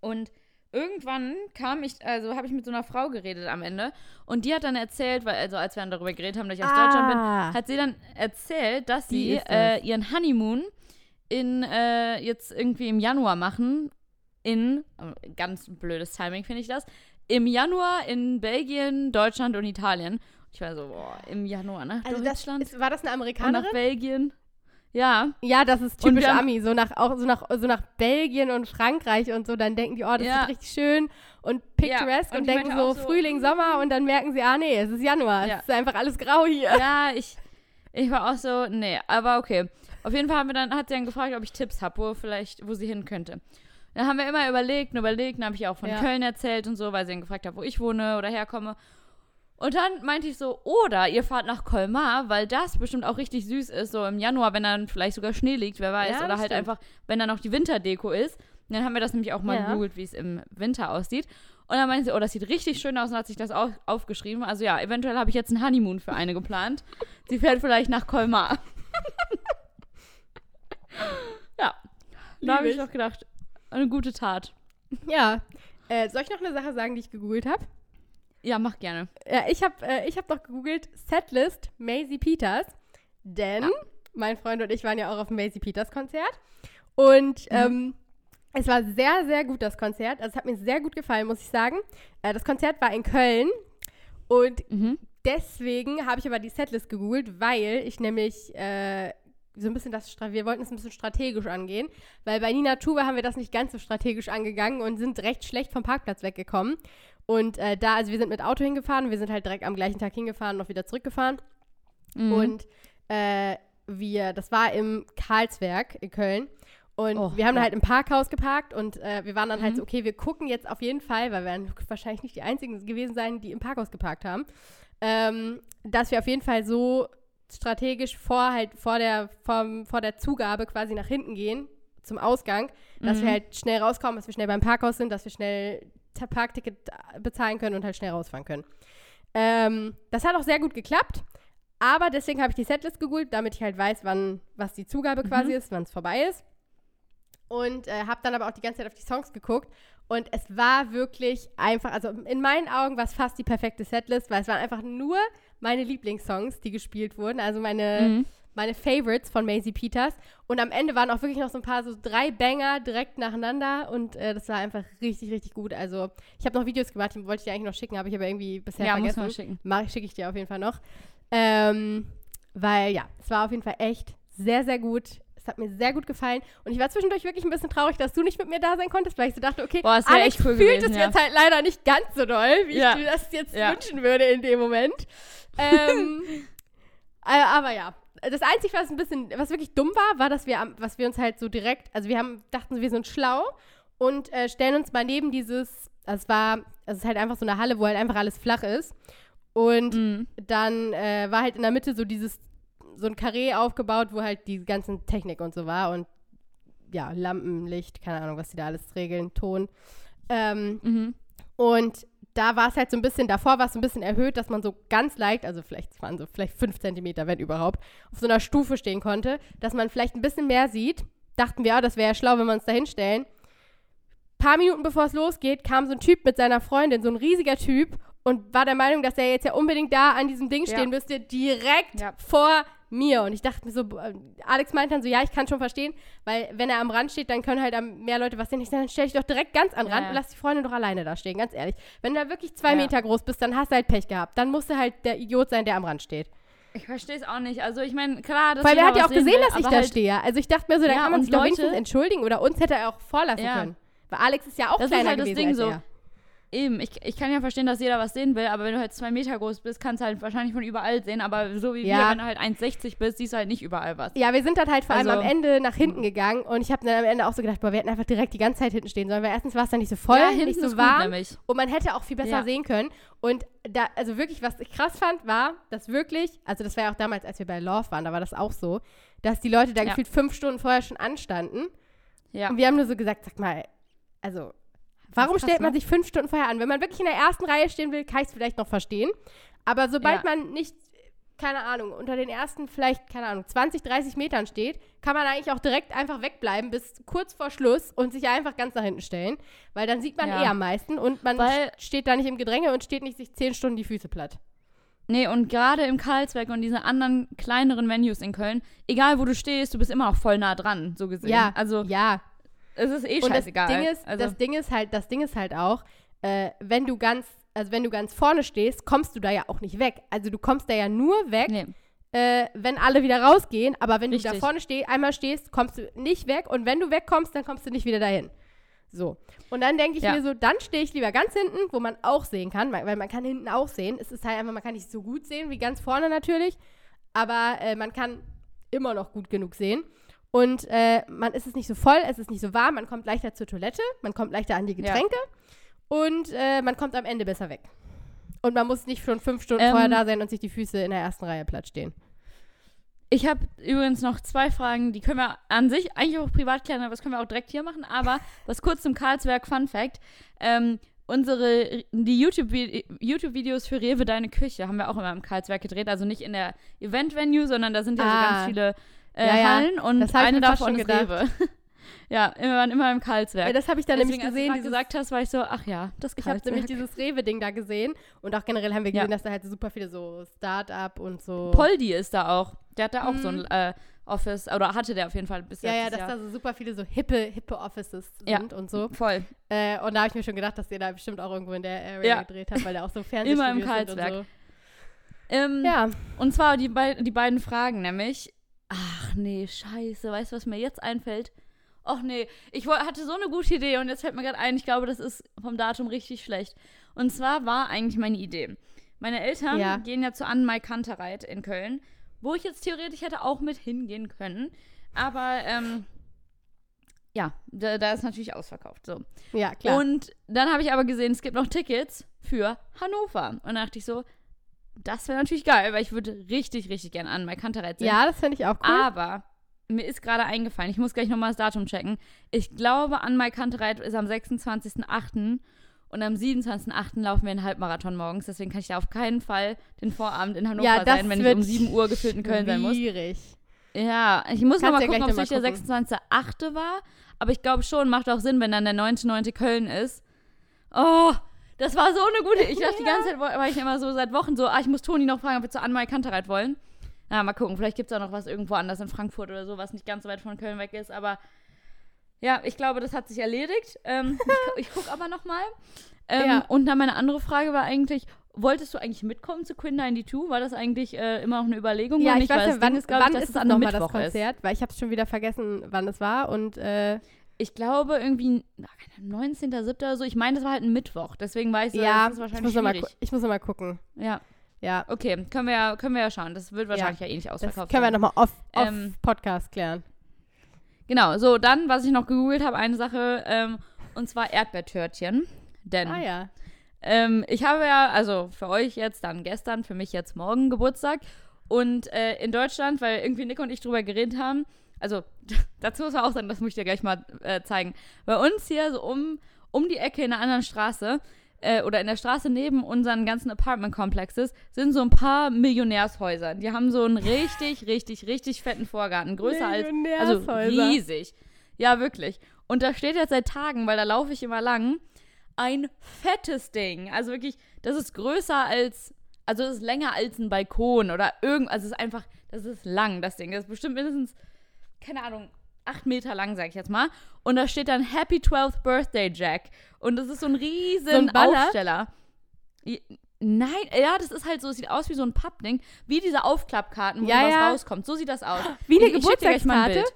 und irgendwann kam ich, also habe ich mit so einer Frau geredet am Ende und die hat dann erzählt, weil, also als wir dann darüber geredet haben, dass ich aus Deutschland bin, Ah. hat sie dann erzählt, dass sie das? äh, ihren Honeymoon in äh, jetzt irgendwie im Januar machen. In, ganz blödes Timing finde ich das, im Januar in Belgien, Deutschland und Italien. Ich war so, boah, im Januar nach also das Deutschland ist, war das eine und nach Amerikanerin? Belgien. Ja, Ja, das ist Und typisch haben- Ami, so nach, auch so nach, so nach Belgien und Frankreich und so, dann denken die, oh, das Ja. ist richtig schön und picturesque und und, ich denken so, so, Frühling, Sommer und dann merken sie, ah nee, es ist Januar, Ja. es ist einfach alles grau hier. ja, ich, ich war auch so, nee, aber okay. Auf jeden Fall haben wir dann, hat sie dann gefragt, ob ich Tipps habe, wo vielleicht, wo sie hin könnte. Dann haben wir immer überlegt und überlegt, dann habe ich auch von Ja. Köln erzählt und so, weil sie dann gefragt hat, wo ich wohne oder herkomme. Und dann meinte ich so, oder ihr fahrt nach Colmar, weil das bestimmt auch richtig süß ist, so im Januar, wenn dann vielleicht sogar Schnee liegt, wer weiß, Ja, oder halt stimmt. einfach, wenn dann noch die Winterdeko ist. Und dann haben wir das nämlich auch mal Ja. gegoogelt, wie es im Winter aussieht. Und dann meinte sie, oh, das sieht richtig schön aus und hat sich das auch aufgeschrieben. Also ja, eventuell habe ich jetzt ein Honeymoon für eine geplant. Sie fährt vielleicht nach Colmar. ja, da habe ich Lieb doch gedacht, eine gute Tat. Ja. Äh, soll ich noch eine Sache sagen, die ich gegoogelt habe? Ja, mach gerne. Ja, ich habe äh, ich hab doch gegoogelt Setlist Maisie Peters, denn Ja. mein Freund und ich waren ja auch auf dem Maisie Peters Konzert und Mhm. ähm, es war sehr, sehr gut, das Konzert. Also es hat mir sehr gut gefallen, muss ich sagen. Äh, das Konzert war in Köln und Mhm. deswegen habe ich aber die Setlist gegoogelt, weil ich nämlich äh, so ein bisschen das, wir wollten es ein bisschen strategisch angehen, weil bei Nina Tuba haben wir das nicht ganz so strategisch angegangen und sind recht schlecht vom Parkplatz weggekommen. Und äh, da, also wir sind mit Auto hingefahren, wir sind halt direkt am gleichen Tag hingefahren und noch wieder zurückgefahren. Mhm. Und äh, wir, das war im Karlswerk in Köln. Und Oh, wir haben ja. halt im Parkhaus geparkt und äh, wir waren dann halt Mhm. so, okay, wir gucken jetzt auf jeden Fall, weil wir werden wahrscheinlich nicht die einzigen gewesen sein, die im Parkhaus geparkt haben, ähm, dass wir auf jeden Fall so strategisch vor halt vor der vom, vor der Zugabe quasi nach hinten gehen zum Ausgang, dass wir Mhm. halt schnell rauskommen, dass wir schnell beim Parkhaus sind, dass wir schnell Parkticket äh, bezahlen können und halt schnell rausfahren können. Ähm, das hat auch sehr gut geklappt. Aber deswegen habe ich die Setlist gegoogelt, damit ich halt weiß, wann, was die Zugabe Mhm. quasi ist, wann es vorbei ist. Und äh, habe dann aber auch die ganze Zeit auf die Songs geguckt. Und es war wirklich einfach, also in meinen Augen war es fast die perfekte Setlist, weil es waren einfach nur meine Lieblingssongs, die gespielt wurden. Also meine, Mhm. Meine Favorites von Maisie Peters. Und am Ende waren auch wirklich noch so ein paar, so drei Banger direkt nacheinander. Und äh, das war einfach richtig, richtig gut. Also ich habe noch Videos gemacht, die wollte ich dir eigentlich noch schicken, habe ich aber irgendwie bisher Ja, muss vergessen. man schicken. Mach, schicke ich dir auf jeden Fall noch. Ähm, weil ja, es war auf jeden Fall echt sehr, sehr gut. Es hat mir sehr gut gefallen. Und ich war zwischendurch wirklich ein bisschen traurig, dass du nicht mit mir da sein konntest, weil ich so dachte, okay, Boah, es wär Alex echt cool fühlt gewesen, es ja. jetzt halt leider nicht ganz so doll, wie Ja. ich mir das jetzt Ja. wünschen würde in dem Moment. Ähm, äh, aber ja. Das Einzige, was ein bisschen, was wirklich dumm war, war, dass wir, was wir uns halt so direkt, also wir haben, dachten, wir sind schlau und äh, stellen uns mal neben dieses, also es war, es ist halt einfach so eine Halle, wo halt einfach alles flach ist. Und Mhm. dann äh, war halt in der Mitte so dieses, so ein Karree aufgebaut, wo halt die ganzen Technik und so war und ja, Lampen, Licht, keine Ahnung, was die da alles regeln, Ton. Ähm, Mhm. und da war es halt so ein bisschen, davor war es so ein bisschen erhöht, dass man so ganz leicht, also vielleicht waren so vielleicht fünf Zentimeter, wenn überhaupt, auf so einer Stufe stehen konnte, dass man vielleicht ein bisschen mehr sieht. Dachten wir, ja, das wäre ja schlau, wenn wir uns da hinstellen. Paar Minuten bevor es losgeht, kam so ein Typ mit seiner Freundin, so ein riesiger Typ, und war der Meinung, dass er jetzt ja unbedingt da an diesem Ding Ja. stehen müsste, direkt Ja. vor mir. Und ich dachte mir so, Alex meint dann so, ja, ich kann schon verstehen, weil wenn er am Rand steht, dann können halt am- mehr Leute was sehen. Ich sag, dann stell dich doch direkt ganz Ja, Rand ja. und lass die Freundin doch alleine da stehen, ganz ehrlich. Wenn du da wirklich zwei Ja. Meter groß bist, dann hast du halt Pech gehabt. Dann musst du halt der Idiot sein, der am Rand steht. Ich verstehe es auch nicht. Also ich meine, klar, dass Weil er hat ja auch sehen gesehen, will, dass ich da halt, stehe. Also ich dachte mir so, da Ja, kann man sich doch wenigstens entschuldigen oder uns hätte er auch vorlassen können. Weil Alex ist ja auch Das ist kleiner halt das gewesen Ding als so. er. Eben, ich, ich kann ja verstehen, dass jeder was sehen will, aber wenn du halt zwei Meter groß bist, kannst du halt wahrscheinlich von überall sehen. Aber so wie Ja. wir, wenn du halt 1,60 bist, siehst du halt nicht überall was. Ja, wir sind dann halt vor allem Also- am Ende nach hinten gegangen und ich habe dann am Ende auch so gedacht, boah, wir hätten einfach direkt die ganze Zeit hinten stehen sollen, weil erstens war es dann nicht so voll, ja, nicht so warm gut und man hätte auch viel besser Ja. sehen können. Und da, also wirklich, was ich krass fand, war, dass wirklich, also das war ja auch damals, als wir bei Love waren, da war das auch so, dass die Leute da gefühlt fünf Stunden vorher schon anstanden Ja. und wir haben nur so gesagt, sag mal, also warum stellt man ne? sich fünf Stunden vorher an? Wenn man wirklich in der ersten Reihe stehen will, kann ich es vielleicht noch verstehen. Aber sobald Ja. man nicht, keine Ahnung, unter den ersten vielleicht, keine Ahnung, 20, 30 Metern steht, kann man eigentlich auch direkt einfach wegbleiben bis kurz vor Schluss und sich einfach ganz nach hinten stellen. Weil dann sieht man Ja. eh am meisten und man Weil- steht da nicht im Gedränge und steht nicht sich zehn Stunden die Füße platt. Nee, und gerade im Karlsberg und diese anderen kleineren Venues in Köln, egal wo du stehst, du bist immer auch voll nah dran, so gesehen. Ja, Also, ja. Es ist eh Und das scheißegal. Ding ist, also, das Ding ist halt, das Ding ist halt auch, äh, wenn du ganz, also wenn du ganz vorne stehst, kommst du da ja auch nicht weg. Also du kommst da ja nur weg, nee. äh, wenn alle wieder rausgehen. Aber wenn du da Richtig. vorne steh, einmal stehst, kommst du nicht weg. Und wenn du wegkommst, dann kommst du nicht wieder dahin. So. Und dann denke ich Ja. mir so, dann stehe ich lieber ganz hinten, wo man auch sehen kann, weil weil man kann hinten auch sehen. Es ist halt einfach, man kann nicht so gut sehen wie ganz vorne natürlich, aber äh, man kann immer noch gut genug sehen. Und äh, man ist es nicht so voll, es ist nicht so warm, man kommt leichter zur Toilette, man kommt leichter an die Ja. Getränke und äh, man kommt am Ende besser weg. Und man muss nicht schon fünf Stunden Ähm, vorher da sein und sich die Füße in der ersten Reihe platt stehen. Ich habe übrigens noch zwei Fragen, die können wir an sich eigentlich auch privat klären, aber das können wir auch direkt hier machen. Aber was kurz zum Karlsberg Fun Fact. Ähm, unsere, die YouTube-Vi- YouTube-Videos für Rewe Deine Küche haben wir auch immer im Karlsberg gedreht. Also nicht in der Event-Venue, sondern da sind ja so Ah. ganz viele äh, Ja, ja. Hallen und eine davon ist. Rewe. ja, wir waren immer im Karlsberg. Ja, das habe ich dann Deswegen, nämlich als du gesehen. gerade Dieses, gesagt hast, war ich so, ach ja, das ich habe nämlich dieses Rewe-Ding da gesehen. Und auch generell haben wir Ja. gesehen, dass da halt super viele so Start-up und so. Poldi ist da auch. Der hat da auch so ein Mhm. äh, Office, oder hatte der auf jeden Fall bis ja, ja, dass Jahr. da so super viele so hippe, hippe Offices Ja. sind und so. Voll. Äh, und da habe ich mir schon gedacht, dass ihr da bestimmt auch irgendwo in der Area Ja. gedreht habt, weil da auch so Fernsehstudios Immer im Karlsberg. Und Ähm, so. Ja, Und zwar die, bei, die beiden Fragen, nämlich. Ach nee, scheiße, weißt du, was mir jetzt einfällt? Och nee, ich hatte so eine gute Idee und jetzt fällt mir gerade ein, ich glaube, das ist vom Datum richtig schlecht. Und zwar war eigentlich meine Idee. Meine Eltern Ja. gehen ja zu Anne Mai Kantereit in Köln, wo ich jetzt theoretisch hätte auch mit hingehen können. Aber ähm, ja, da, da ist natürlich ausverkauft. So. ja, klar. Und dann habe ich aber gesehen, es gibt noch Tickets für Hannover. Und dann dachte ich so, das wäre natürlich geil, weil ich würde richtig, richtig gerne an Mai Kantereit sehen. ja, das finde ich auch cool. Aber mir ist gerade eingefallen, ich muss gleich nochmal das Datum checken. Ich glaube, an Mai Kantereit ist am 26.08. und am 27.08. laufen wir einen Halbmarathon morgens. Deswegen kann ich da auf keinen Fall den Vorabend in Hannover Ja, sein, wenn ich um 7 Uhr gefühlt in Köln sein muss. Schwierig. Ja, ich muss nochmal ja gucken, ob es nicht der 26.8. war. Aber ich glaube schon, macht auch Sinn, wenn dann der 9.9. Köln ist. Oh, das war so eine gute. Ich dachte die ganze Zeit, war ich immer so seit Wochen so, ah, ich muss Toni noch fragen, ob wir zu Anmai Kantereit wollen. Ja, mal gucken, vielleicht gibt es auch noch was irgendwo anders in Frankfurt oder so, was nicht ganz so weit von Köln weg ist. Aber ja, ich glaube, das hat sich erledigt. Ähm, ich ich gucke aber nochmal. Ähm, Ja. Und dann meine andere Frage war eigentlich, wolltest du eigentlich mitkommen zu Queen 92? War das eigentlich äh, immer noch eine Überlegung? Ja, ich nicht? weiß ja, wann, ist, wann ich, ist es es nochmal das Mittwoch ist. Konzert? Weil ich habe schon wieder vergessen, wann es war. Und äh, Ich glaube irgendwie na, keine Ahnung, 19.07. oder so. Ich meine, das war halt ein Mittwoch. Deswegen weiß ich, ja, das ist ich wahrscheinlich muss, noch mal, schwierig. gu- ich muss noch mal gucken. Ja, Ja, okay. Können wir ja, können wir ja schauen. Das wird wahrscheinlich ja, eh nicht das ausverkauft können wir nochmal off, off Ähm, Podcast klären. Genau, so, dann, was ich noch gegoogelt habe, eine Sache, ähm, und zwar Erdbeertörtchen. Denn Ah ja. ähm, ich habe ja, also für euch jetzt dann gestern, für mich jetzt morgen Geburtstag. Und äh, in Deutschland, weil irgendwie Nick und ich drüber geredet haben, also dazu muss man auch sagen, das muss ich dir gleich mal äh, zeigen. Bei uns hier so um, um die Ecke in einer anderen Straße äh, oder in der Straße neben unseren ganzen Apartment-Complexes sind so ein paar Millionärshäuser. Die haben so einen richtig, richtig, richtig fetten Vorgarten. Größer als, also riesig. Ja, wirklich. Und da steht jetzt seit Tagen, weil da laufe ich immer lang, ein fettes Ding. Also wirklich, das ist größer als, also das ist länger als ein Balkon oder irgend, also es ist einfach, das ist lang, das Ding. Das ist bestimmt mindestens, keine Ahnung, acht Meter lang, sag ich jetzt mal. Und da steht dann Happy 12th Birthday Jack. Und das ist so ein riesen So ein? Aufsteller. Nein, ja, das ist halt so, es sieht aus wie so ein Pappding, wie diese Aufklappkarten, wo Ja, was ja. rauskommt. So sieht das aus. Wie eine Ich- ich Geburtstagskarte? Bild.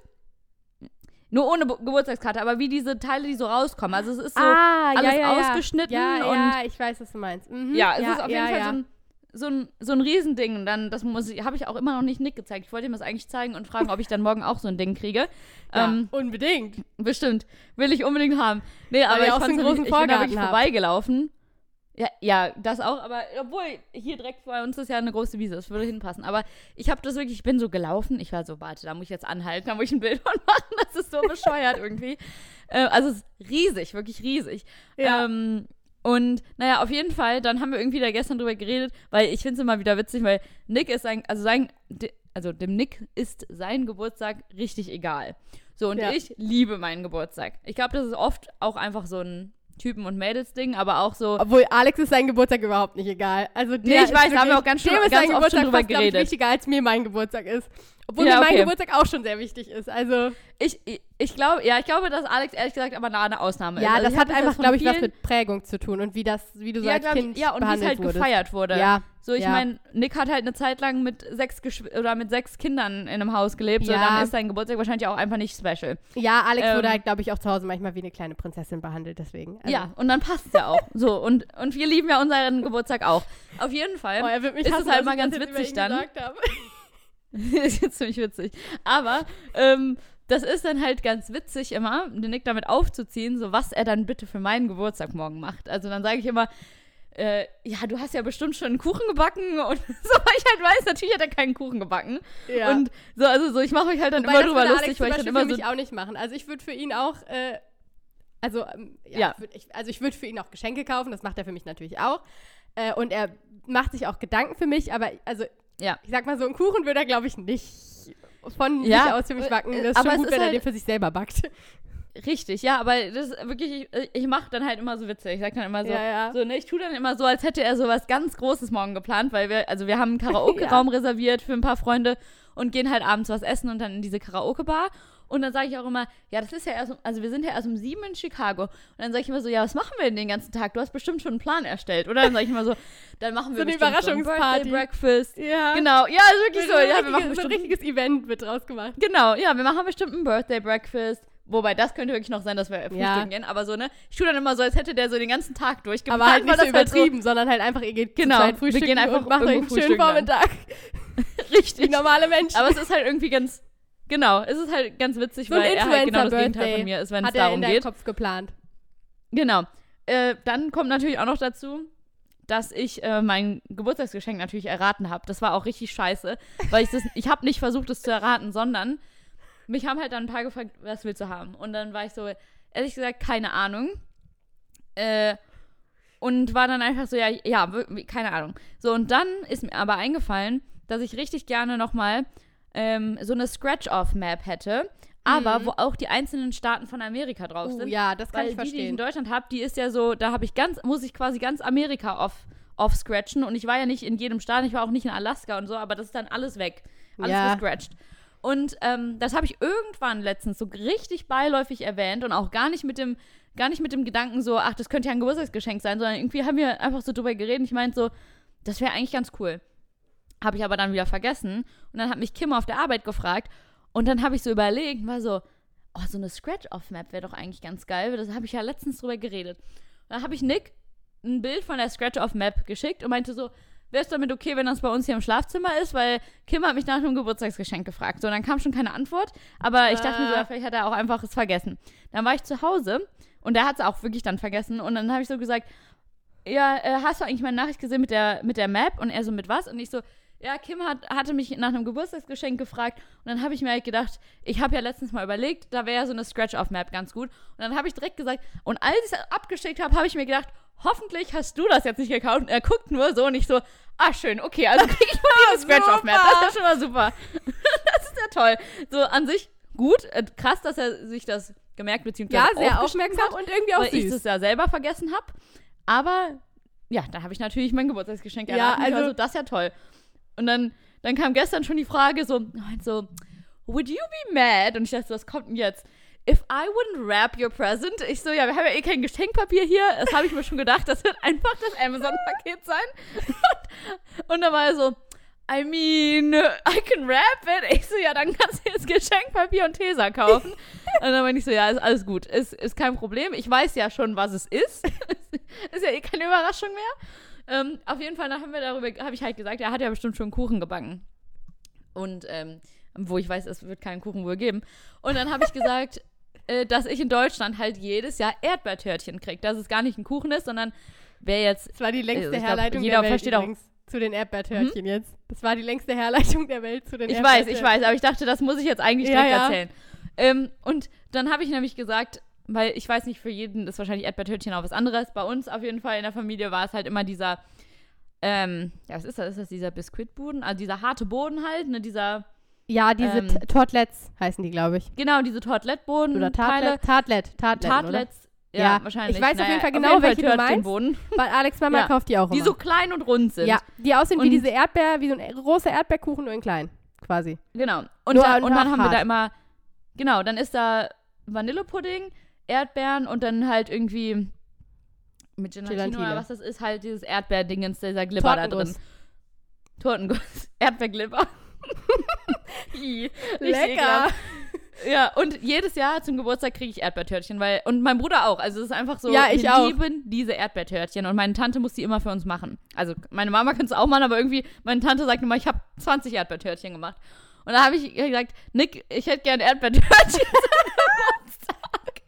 Nur ohne Bu- Geburtstagskarte, aber wie diese Teile, die so rauskommen. Also es ist so, ah, alles ja, ausgeschnitten ja, und- ja, ich weiß, was du meinst. Mhm. ja, es ist auf jeden ja, Fall ja. so ein so ein, so ein Riesending. Und dann, das muss ich, habe ich auch immer noch nicht Nick gezeigt. Ich wollte ihm das eigentlich zeigen und fragen, ob ich dann morgen auch so ein Ding kriege. Ja, Ähm, unbedingt. bestimmt. Will ich unbedingt haben. Nee, aber ich auch so einen großen ich bin da wirklich vorbeigelaufen. Ja, ja, das auch, aber obwohl hier direkt bei uns ist ja eine große Wiese, das würde hinpassen. Aber ich habe das wirklich, ich bin so gelaufen, ich war so, warte, da muss ich jetzt anhalten, da muss ich ein Bild von machen, das ist so bescheuert irgendwie. Äh, also es ist riesig, wirklich riesig. Ja. Ähm, und naja, auf jeden Fall, dann haben wir irgendwie da gestern drüber geredet, weil ich finde es immer wieder witzig, weil Nick ist sein, also sein, also dem Nick ist sein Geburtstag richtig egal. So, und Ja. ich liebe meinen Geburtstag. Ich glaube, das ist oft auch einfach so ein Typen- und Mädels-Ding, aber auch so, Obwohl Alex ist sein Geburtstag überhaupt nicht egal. Also der Nee, ich weiß, da haben wir auch ganz schön- ganz sein oft schon Geburtstag drüber fast, glaub ich, geredet. wichtiger als mir mein Geburtstag ist. Obwohl Ja, mir mein okay. Geburtstag auch schon sehr wichtig ist. Also ich, ich, ich glaube, ja, ich glaube, dass Alex ehrlich gesagt aber eine Ausnahme ist. ja, Also das hat einfach, glaube ich, was mit Prägung zu tun und wie das, wie du so ja, als Kind ich, ja, und wie es halt wurdest. gefeiert wurde. Ja, So, ich ja. meine, Nick hat halt eine Zeit lang mit sechs Geschw oder mit sechs Kindern in einem Haus gelebt, so Ja. dann ist sein Geburtstag wahrscheinlich auch einfach nicht special. ja, Alex Ähm, wurde halt, glaube ich, auch zu Hause manchmal wie eine kleine Prinzessin behandelt, deswegen. Also, ja, und dann passt es ja auch. so, und, und wir lieben ja unseren Geburtstag auch. Auf jeden Fall. Oh, er wird mich ist es hassen, halt dass mal ganz das witzig dann. gesagt habe. ist jetzt ziemlich witzig. Aber ähm, das ist dann halt ganz witzig immer, den Nick damit aufzuziehen, so was er dann bitte für meinen Geburtstag morgen macht. Also dann sage ich immer, äh, ja, du hast ja bestimmt schon einen Kuchen gebacken und so, weil ich halt weiß, natürlich hat er keinen Kuchen gebacken. Ja. Und so, also so, ich mache mich halt dann Wobei, immer drüber lustig, Alex weil ich dann immer für so. mich auch nicht machen. Also ich würde für ihn auch äh, Also, ähm, ja, Ja. Ich würd, ich, also ich würde für ihn auch Geschenke kaufen, das macht er für mich natürlich auch. Äh, und er macht sich auch Gedanken für mich, aber also, Ja. ich sag mal so, einen Kuchen würde er, glaube ich, nicht von Ja, sich aus für mich äh, backen. Das ist schon gut, wenn er halt- den für sich selber backt. Richtig, ja, aber das ist wirklich, ich, ich mache dann halt immer so Witze. Ich sag dann immer so, Ja, ja. so ne, ich tue dann immer so, als hätte er so was ganz Großes morgen geplant, weil wir, also wir haben einen Karaoke-Raum reserviert für ein paar Freunde und gehen halt abends was essen und dann in diese Karaoke-Bar. Und dann sage ich auch immer, ja, das ist ja erst, um, also wir sind ja erst um sieben in Chicago. Und dann sage ich immer so, ja, was machen wir denn den ganzen Tag? Du hast bestimmt schon einen Plan erstellt, oder? Dann sage ich immer so, dann machen wir So eine bestimmt Überraschungsparty. So ein Birthday Breakfast. Ja. Genau, ja, ist wirklich so. So, Ja, wir machen richtiges, so ein bestimmt richtiges Event wird draus gemacht. Genau, ja, wir machen bestimmt ein Birthday Breakfast. Wobei, das könnte wirklich noch sein, dass wir frühstücken Ja. gehen. Aber so, ne? Ich tue dann immer so, als hätte der so den ganzen Tag durchgeplant. Aber halt nicht so das halt übertrieben, sondern halt einfach, ihr geht Genau, zu zweit wir frühstücken gehen einfach und macht euch einen schönen. Vormittag. So, richtig. Wie normale Menschen. Aber es ist halt irgendwie ganz, genau, es ist halt ganz witzig, so weil er halt genau das Gegenteil von mir ist, wenn es darum geht. Kopf geplant. Genau. Äh, dann kommt natürlich auch noch dazu, dass ich äh, mein Geburtstagsgeschenk natürlich erraten habe. Das war auch richtig scheiße, weil ich das, ich habe nicht versucht, es zu erraten, sondern mich haben halt dann ein paar gefragt, was willst du haben? Und dann war ich so, ehrlich gesagt, keine Ahnung. Äh, und war dann einfach so, ja, ja, keine Ahnung. So, und dann ist mir aber eingefallen, dass ich richtig gerne nochmal ähm, so eine Scratch-Off-Map hätte, aber Mhm. wo auch die einzelnen Staaten von Amerika drauf Uh, sind. ja, das kann Weil ich die, die ich in verstehen. Deutschland habe, die ist ja so, da habe ich ganz, muss ich quasi ganz Amerika off, off scratchen und ich war ja nicht in jedem Staat, ich war auch nicht in Alaska und so, aber das ist dann alles weg. Alles Ja. gescratcht. Und ähm, das habe ich irgendwann letztens so richtig beiläufig erwähnt und auch gar nicht mit dem, gar nicht mit dem Gedanken so, ach, das könnte ja ein Geburtstagsgeschenk sein, sondern irgendwie haben wir einfach so drüber geredet. Ich meinte so, das wäre eigentlich ganz cool. Habe ich aber dann wieder vergessen. Und dann hat mich Kim auf der Arbeit gefragt. Und dann habe ich so überlegt, war so, oh, so eine Scratch-Off-Map wäre doch eigentlich ganz geil. Das habe ich ja letztens drüber geredet. Und dann habe ich Nick ein Bild von der Scratch-Off-Map geschickt und meinte so, wäre es damit okay, wenn das bei uns hier im Schlafzimmer ist? Weil Kim hat mich nach einem Geburtstagsgeschenk gefragt. So, dann kam schon keine Antwort. Aber ich dachte mir so, Ah. ja, vielleicht hat er auch einfach es vergessen. Dann war ich zu Hause und er hat es auch wirklich dann vergessen. Und dann habe ich so gesagt, ja, äh, hast du eigentlich meine Nachricht gesehen mit der, mit der Map? Und er so, mit was? Und ich so, ja, Kim hat, hatte mich nach einem Geburtstagsgeschenk gefragt. Und dann habe ich mir halt gedacht, ich habe ja letztens mal überlegt, da wäre ja so eine Scratch-Off-Map ganz gut. Und dann habe ich direkt gesagt, und als ich es abgeschickt habe, habe ich mir gedacht, hoffentlich hast du das jetzt nicht gekauft. Und er guckt nur so und ich so, ah, schön, okay, also kriege ich dir eine Scratch-Off-Map. Das ist ja schon mal super. das ist ja toll. So an sich gut, äh, krass, dass er sich das gemerkt bzw. Ja, sehr aufmerksam und irgendwie auch weil ich süß. es ja selber vergessen habe. Aber ja, da habe ich natürlich mein Geburtstagsgeschenk Ja, erraten. also- Also, das ist ja toll. Und dann, dann kam gestern schon die Frage so, so, would you be mad? Und ich dachte, was kommt denn jetzt? If I wouldn't wrap your present? Ich so, ja, wir haben ja eh kein Geschenkpapier hier. Das habe ich mir schon gedacht, das wird einfach das Amazon-Paket sein. Und, dann war er so, I mean, I can wrap it. Ich so, ja, dann kannst du jetzt Geschenkpapier und Tesa kaufen. Und dann meinte ich so, ja, ist alles gut. Ist, ist kein Problem. Ich weiß ja schon, was es ist. ist ja eh keine Überraschung mehr. Ähm, auf jeden Fall, da haben wir darüber, habe ich halt gesagt, er hat ja bestimmt schon einen Kuchen gebacken. Und ähm, wo ich weiß, es wird keinen Kuchen wohl geben. Und dann habe ich gesagt, äh, dass ich in Deutschland halt jedes Jahr Erdbeertörtchen kriege. Dass es gar nicht ein Kuchen ist, sondern wer jetzt Das war die längste Also ich glaub, Herleitung jeder der Welt versteht auch- übrigens zu den Erdbeertörtchen jetzt. Das war die längste Herleitung der Welt zu den Ich weiß, Erdbeertörtchen. ich weiß, aber ich dachte, das muss ich jetzt eigentlich Ja, direkt ja. erzählen. Ähm, und dann habe ich nämlich gesagt, weil ich weiß nicht, für jeden ist wahrscheinlich Erdbeertörtchen auch was anderes. Bei uns auf jeden Fall in der Familie war es halt immer dieser, ähm, ja, was ist das? Ist das dieser Biskuitboden? Also dieser harte Boden halt, ne, dieser, Ja, diese Ähm, Tortlets heißen die, glaube ich. genau, diese Tortlettboden. Oder. Tartlet. Tartlet. Tartlet, Tartlets. Ja, Ja, wahrscheinlich. ich weiß auf Naja, jeden Fall genau, welche du meinst. Oder? Weil Alex Mama Ja. kauft die auch Die immer. so klein und rund sind. ja, die aussehen wie Und- diese Erdbeer, wie so ein großer Erdbeerkuchen, nur in klein, quasi. Genau. Und, dann, und dann haben wir da immer, genau, dann ist da Vanillepudding, Erdbeeren und dann halt irgendwie mit Gelatine, Gelatine. oder was das ist, halt dieses Erdbeerdingens, dieser Glibber da drin. Tortenguss. Erdbeerglibber. Lecker. Ja, und jedes Jahr zum Geburtstag kriege ich Erdbeertörtchen, weil, und mein Bruder auch. Also es ist einfach so, Ja, ich wir auch. lieben diese Erdbeertörtchen und meine Tante muss die immer für uns machen. Also meine Mama kann es auch machen, aber irgendwie, meine Tante sagt immer, ich habe 20 Erdbeertörtchen gemacht. Und da habe ich gesagt, Nick, ich hätte gerne Erdbeertörtchen zum Geburtstag.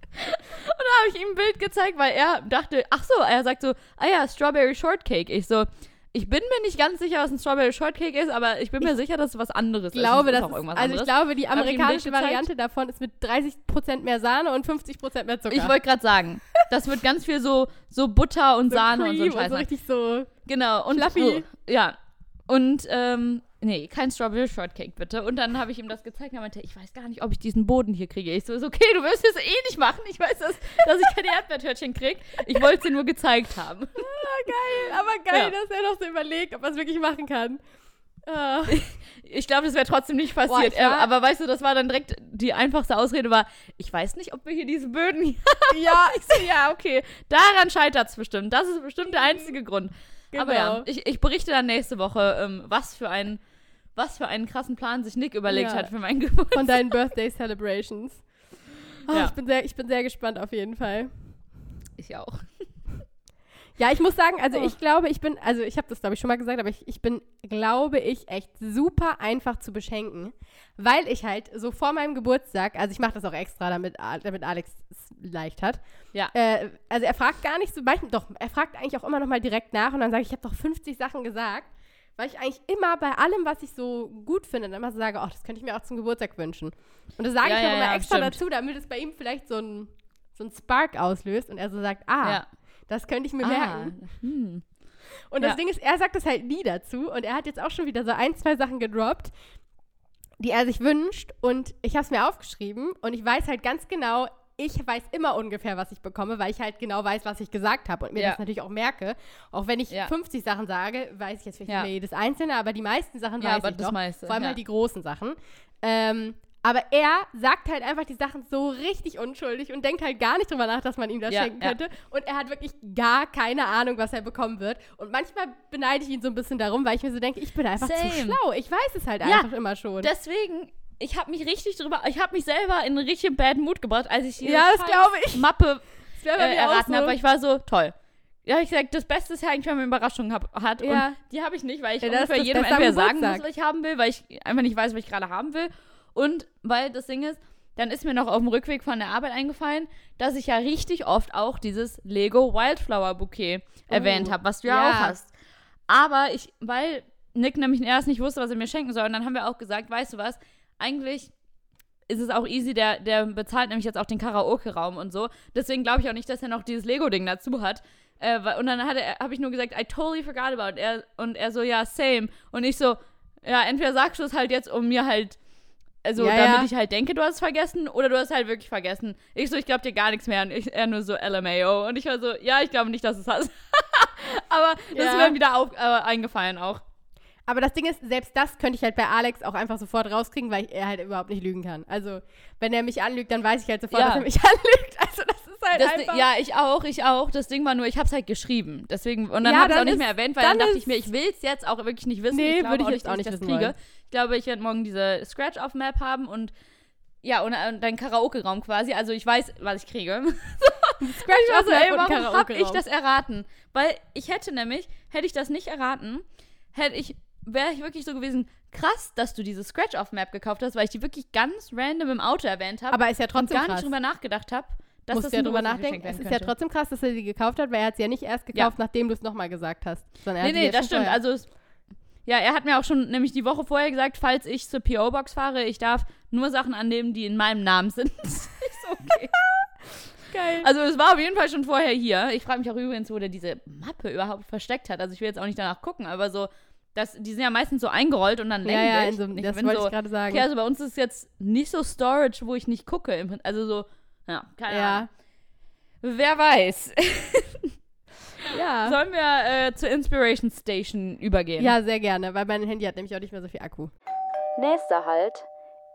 Und da habe ich ihm ein Bild gezeigt, weil er dachte, ach so, er sagt so, ah ja, Strawberry Shortcake. Ich so, Ich bin mir nicht ganz sicher, was ein Strawberry Shortcake ist, aber ich bin mir sicher, dass es was anderes Ich glaube, ist. das ist, also ich anderes. glaube, die ich ein Bild amerikanische? Variante davon ist mit 30% mehr Sahne und 50% mehr Zucker. Ich wollte gerade sagen, das wird ganz viel so, so Butter und so Sahne und Cream so ein und Scheiß. so rein. richtig so. Genau. Und Fluffy. Oh, ja. Und, ähm, nee, kein Strawberry Shortcake, bitte. Und dann habe ich ihm das gezeigt und er meinte, ich weiß gar nicht, ob ich diesen Boden hier kriege. Ich so, ist okay, du wirst es eh nicht machen. Ich weiß, dass, dass ich keine Erdbeertörtchen kriege. Ich wollte es dir nur gezeigt haben. Ah, geil, aber geil, Ja. dass er noch so überlegt, ob er es wirklich machen kann. Ah. Ich glaube, das wäre trotzdem nicht Boah, passiert. war- Äh, aber weißt du, das war dann direkt die einfachste Ausrede war, ich weiß nicht, ob wir hier diese Böden hier ja, Ich so, ja, okay. Daran scheitert es bestimmt. Das ist bestimmt der einzige Grund. Aber ja, Genau. ich, ich berichte dann nächste Woche, ähm, was für ein was für einen krassen Plan sich Nick überlegt Ja. hat für meinen Geburtstag. von deinen Birthday Celebrations. Ah, Ja. ich, bin sehr, ich bin sehr gespannt auf jeden Fall. Ich auch. Ja, ich muss sagen, also Oh. ich glaube, ich bin, also ich habe das glaube ich schon mal gesagt, aber ich, ich bin, glaube ich, echt super einfach zu beschenken, weil ich halt so vor meinem Geburtstag, also ich mache das auch extra, damit, damit Alex es leicht hat. Ja. Äh, also er fragt gar nicht so, manchmal, doch, er fragt eigentlich auch immer noch mal direkt nach und dann sage ich, ich habe doch 50 Sachen gesagt, weil ich eigentlich immer bei allem, was ich so gut finde, dann immer so sage, ach, das könnte ich mir auch zum Geburtstag wünschen. Und das sage Ja, ich noch ja, immer ja, extra stimmt. dazu, damit es bei ihm vielleicht so ein, so ein Spark auslöst und er so sagt, ah, ja. das könnte ich mir Ah, merken. hm. Und das. Ding ist, er sagt das halt nie dazu und er hat jetzt auch schon wieder so ein, zwei Sachen gedroppt, die er sich wünscht und ich habe es mir aufgeschrieben und ich weiß halt ganz genau, ich weiß immer ungefähr, was ich bekomme, weil ich halt genau weiß, was ich gesagt habe und mir Ja. das natürlich auch merke. Auch wenn ich Ja. 50 Sachen sage, weiß ich jetzt vielleicht Ja. nicht mehr jedes einzelne, aber die meisten Sachen Ja, weiß aber ich das noch. meiste, Vor allem ja. halt die großen Sachen. Ähm, aber er sagt halt einfach die Sachen so richtig unschuldig und denkt halt gar nicht drüber nach, dass man ihm das Ja, schenken ja. könnte. Und er hat wirklich gar keine Ahnung, was er bekommen wird. Und manchmal beneide ich ihn so ein bisschen darum, weil ich mir so denke, ich bin einfach zu Same. schlau. Ich weiß es halt Ja, einfach immer schon. Deswegen, ich habe mich richtig drüber, ich habe mich selber in einen richtig bad Mood gebracht, als ich diese Ja, ich. Mappe äh, erraten so. habe, weil ich war so, toll. Ja, ich gesagt, das Beste ist ja eigentlich, wenn man Überraschungen hab, hat. Ja. Und die habe ich nicht, weil ich Ja, ungefähr das jedem entweder sagen muss, was ich haben will, weil ich einfach nicht weiß, was ich gerade haben will. Und weil das Ding ist, dann ist mir noch auf dem Rückweg von der Arbeit eingefallen, dass ich ja richtig oft auch dieses Lego Wildflower Bouquet erwähnt habe, was du ja, Oh, ja. auch hast. Aber ich, weil Nick nämlich erst nicht wusste, was er mir schenken soll, und dann haben wir auch gesagt, weißt du was, eigentlich ist es auch easy, der, der bezahlt nämlich jetzt auch den Karaoke-Raum und so. Deswegen glaube ich auch nicht, dass er noch dieses Lego-Ding dazu hat. Äh, und dann habe ich nur gesagt, I totally forgot about it. Er, und er so, ja, same. Und ich so, ja, entweder sagst du es halt jetzt, um mir halt, also Ja, damit ja. ich halt denke, du hast es vergessen, oder du hast es halt wirklich vergessen. Ich so, ich glaube dir gar nichts mehr. Und ich, er nur so, LMAO. Und ich war so, ja, ich glaube nicht, dass du es hast. Aber das Ja. ist mir wieder auf, äh, eingefallen auch. Aber das Ding ist, selbst das könnte ich halt bei Alex auch einfach sofort rauskriegen, weil er halt überhaupt nicht lügen kann. Also, wenn er mich anlügt, dann weiß ich halt sofort, Ja. dass er mich anlügt. Also, das ist halt Das, einfach. ja, ich auch, ich auch. Das Ding war nur, ich habe es halt geschrieben. Deswegen, und dann Ja, habe ich es auch nicht mehr erwähnt, weil dann, dann dachte ich mir, ich will es jetzt auch wirklich nicht wissen. Nee, ich glaube würde ich auch jetzt nicht, auch dass ich nicht das wissen kriege. wollen. Ich glaube, ich werde morgen diese Scratch-Off-Map haben und ja, und, und dein Karaoke-Raum quasi. Also ich weiß, was ich kriege. Scratch Also, ey, warum habe ich das erraten? Weil ich hätte nämlich, hätte ich das nicht erraten, hätte ich, wäre ich wirklich so gewesen, krass, dass du diese Scratch-Off-Map gekauft hast, weil ich die wirklich ganz random im Auto erwähnt habe Aber ist ja trotzdem gar krass. nicht drüber nachgedacht habe, dass Musst das ja drüber nachdenken. Es ist ja trotzdem krass, dass er sie gekauft hat, weil er hat sie ja nicht erst gekauft, nachdem du es nochmal gesagt hast. Sondern er Nee, nee, ja das stimmt. vorher. Also, ja, er hat mir auch schon nämlich die Woche vorher gesagt, falls ich zur PO-Box fahre, ich darf nur Sachen annehmen, die in meinem Namen sind. so, okay. geil. Also, es war auf jeden Fall schon vorher hier. Ich frage mich auch übrigens, wo der diese Mappe überhaupt versteckt hat. Also, ich will jetzt auch nicht danach gucken, aber so, das, die sind ja meistens so eingerollt und dann ja, länglich. ja, in so, Ich das wollte so, ich gerade sagen. Okay, also bei uns ist es jetzt nicht so Storage, wo ich nicht gucke. Also so, ja, keine Ahnung. ja. Wer weiß. Ja. Sollen wir äh, zur Inspiration Station übergehen? ja, sehr gerne, weil mein Handy hat nämlich auch nicht mehr so viel Akku. Nächster Halt,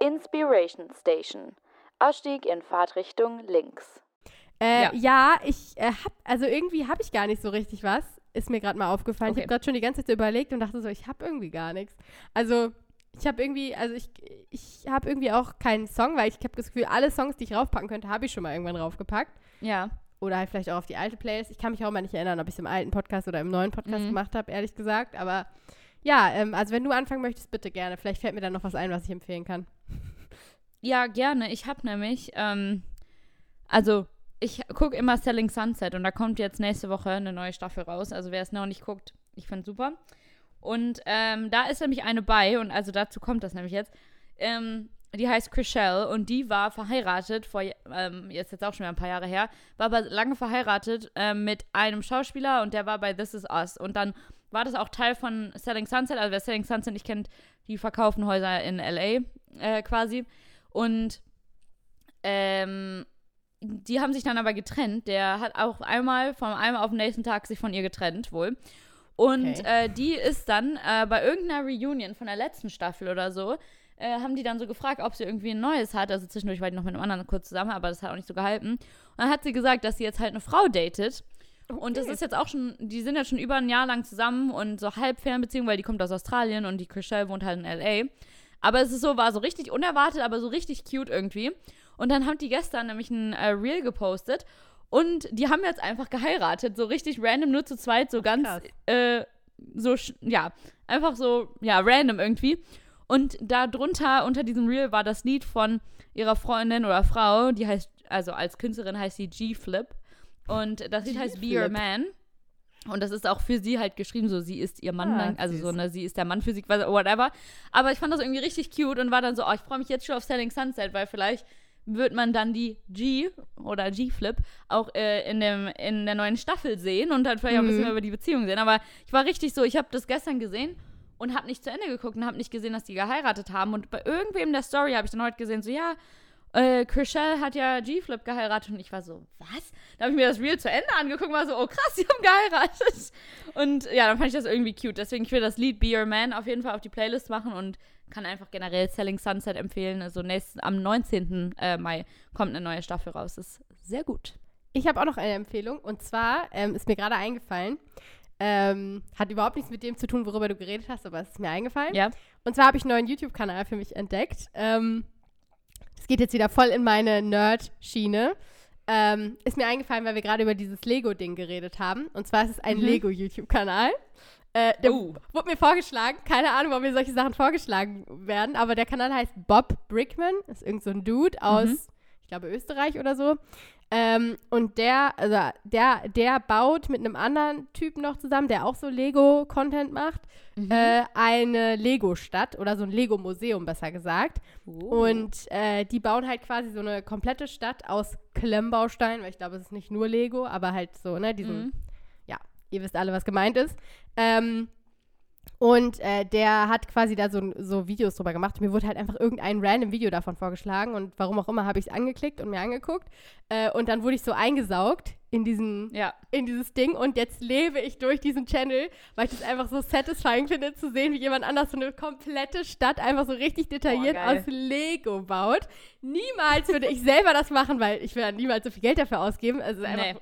Inspiration Station. Ausstieg in Fahrtrichtung links. Äh, Ja. ja. ich äh, hab, also irgendwie habe ich gar nicht so richtig was. Ist mir gerade mal aufgefallen. Ich Okay. habe gerade schon die ganze Zeit überlegt und dachte so, ich habe irgendwie gar nichts. Also, ich habe irgendwie, also ich, ich habe irgendwie auch keinen Song, weil ich habe das Gefühl, alle Songs, die ich raufpacken könnte, habe ich schon mal irgendwann raufgepackt. Ja. Oder halt vielleicht auch auf die alte Playlist. Ich kann mich auch mal nicht erinnern, ob ich es im alten Podcast oder im neuen Podcast Mhm. gemacht habe, ehrlich gesagt. Aber ja, ähm, also wenn du anfangen möchtest, bitte gerne. Vielleicht fällt mir dann noch was ein, was ich empfehlen kann. Ja, gerne. Ich habe nämlich, ähm, also ich gucke immer Selling Sunset und da kommt jetzt nächste Woche eine neue Staffel raus. Also wer es noch nicht guckt, Ich fand's super. Und ähm, da ist nämlich eine bei, und also dazu kommt das nämlich jetzt. Ähm, die heißt Chriselle und die war verheiratet, vor ähm, jetzt jetzt auch schon wieder ein paar Jahre her, war aber lange verheiratet ähm, mit einem Schauspieler und der war bei This Is Us. Und dann war das auch Teil von Selling Sunset. Also wer Selling Sunset nicht kennt, die verkaufen Häuser in LA äh, quasi. Und ähm, die haben sich dann aber getrennt. Der hat auch einmal von einem auf den nächsten Tag sich von ihr getrennt, wohl. Und Okay. äh, die ist dann äh, bei irgendeiner Reunion von der letzten Staffel oder so, äh, haben die dann so gefragt, ob sie irgendwie ein neues hat. Also zwischendurch war die noch mit einem anderen kurz zusammen, aber das hat auch nicht so gehalten. Und dann hat sie gesagt, dass sie jetzt halt eine Frau datet. Und das Okay. ist jetzt auch schon, die sind jetzt schon über ein Jahr lang zusammen und so halb Fernbeziehung, weil die kommt aus Australien und die Chriselle wohnt halt in L.A. Aber es ist so, war so richtig unerwartet, aber so richtig cute irgendwie. Und dann haben die gestern nämlich ein äh, Reel gepostet und die haben jetzt einfach geheiratet, so richtig random, nur zu zweit, so ganz, äh, so, ja, einfach so, ja, random irgendwie. Und da drunter, unter diesem Reel, war das Lied von ihrer Freundin oder Frau, die heißt, also als Künstlerin heißt sie G-Flip. Und das Lied heißt Be Your. Man. Und das ist auch für sie halt geschrieben, so sie ist ihr Mann, Ah, dann, also so, ne, sie ist der Mann für sie, whatever. Aber ich fand das irgendwie richtig cute und war dann so, oh, ich freue mich jetzt schon auf Selling Sunset, weil vielleicht wird man dann die G oder G-Flip auch äh, in, dem, in der neuen Staffel sehen und dann vielleicht auch ein bisschen Mhm. mehr über die Beziehung sehen. Aber ich war richtig so, ich habe das gestern gesehen und habe nicht zu Ende geguckt und habe nicht gesehen, dass die geheiratet haben. Und bei irgendwem in der Story habe ich dann heute gesehen, so, ja, äh, Chriselle hat ja G-Flip geheiratet und ich war so, was? Da habe ich mir das Reel zu Ende angeguckt und war so, oh krass, die haben geheiratet. Und ja, dann fand ich das irgendwie cute. Deswegen, ich will das Lied Be Your Man auf jeden Fall auf die Playlist machen und kann einfach generell Selling Sunset empfehlen. Also nächsten, am 19. Äh, Mai kommt eine neue Staffel raus. ist sehr gut. Ich habe auch noch eine Empfehlung und zwar ähm, ist mir gerade eingefallen, ähm, hat überhaupt nichts mit dem zu tun, worüber du geredet hast, aber es ist mir eingefallen. Ja. Und zwar habe ich einen neuen YouTube-Kanal für mich entdeckt. Ähm, es geht jetzt wieder voll in meine Nerd-Schiene. Ähm, ist mir eingefallen, weil wir gerade über dieses Lego-Ding geredet haben. Und zwar ist es ein Mhm. Lego-YouTube-Kanal. Äh, der Oh. wurde mir vorgeschlagen. Keine Ahnung, warum mir solche Sachen vorgeschlagen werden. Aber der Kanal heißt Bob Brickman. Ist irgend so ein Dude aus, Mhm. ich glaube, Österreich oder so. Ähm, und der, also der, der baut mit einem anderen Typen noch zusammen, der auch so Lego-Content macht, Mhm. äh, eine Lego-Stadt oder so ein Lego-Museum, besser gesagt. Oh. Und äh, die bauen halt quasi so eine komplette Stadt aus Klemmbausteinen, weil ich glaube, es ist nicht nur Lego, aber halt so, ne, diesen, Mhm. Ihr wisst alle, was gemeint ist. Ähm, und äh, der hat quasi da so, so Videos drüber gemacht. Mir wurde halt einfach irgendein random Video davon vorgeschlagen und warum auch immer habe ich es angeklickt und mir angeguckt. Äh, und dann wurde ich so eingesaugt in diesen Ja. in dieses Ding und jetzt lebe ich durch diesen Channel, weil ich das einfach so satisfying finde, zu sehen, wie jemand anders so eine komplette Stadt einfach so richtig detailliert geil. aus Lego baut. Niemals würde ich selber das machen, weil ich ja niemals so viel Geld dafür ausgeben. Also einfach Nee.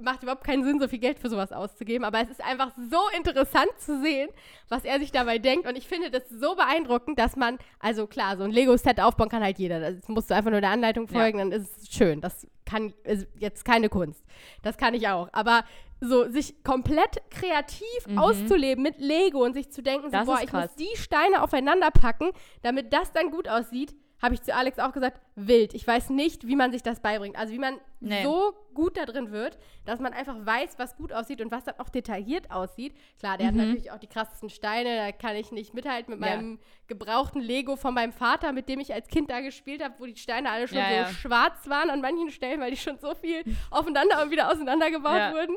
Macht überhaupt keinen Sinn, so viel Geld für sowas auszugeben. Aber es ist einfach so interessant zu sehen, was er sich dabei denkt. Und ich finde das so beeindruckend, dass man, also klar, so ein Lego-Set aufbauen kann halt jeder. Das musst du einfach nur der Anleitung Ja. folgen, dann ist es schön. Das kann ist jetzt keine Kunst. Das kann ich auch. Aber so sich komplett kreativ Mhm. auszuleben mit Lego und sich zu denken, so, boah, ich muss die Steine aufeinander packen, damit das dann gut aussieht, habe ich zu Alex auch gesagt, wild. Ich weiß nicht, wie man sich das beibringt. Also wie man Nee. so gut da drin wird, dass man einfach weiß, was gut aussieht und was dann auch detailliert aussieht. Klar, der hat Mhm. natürlich auch die krassesten Steine, da kann ich nicht mithalten mit Ja. meinem gebrauchten Lego von meinem Vater, mit dem ich als Kind da gespielt habe, wo die Steine alle schon Ja, so ja. schwarz waren an manchen Stellen, weil die schon so viel aufeinander und wieder auseinandergebaut wurden.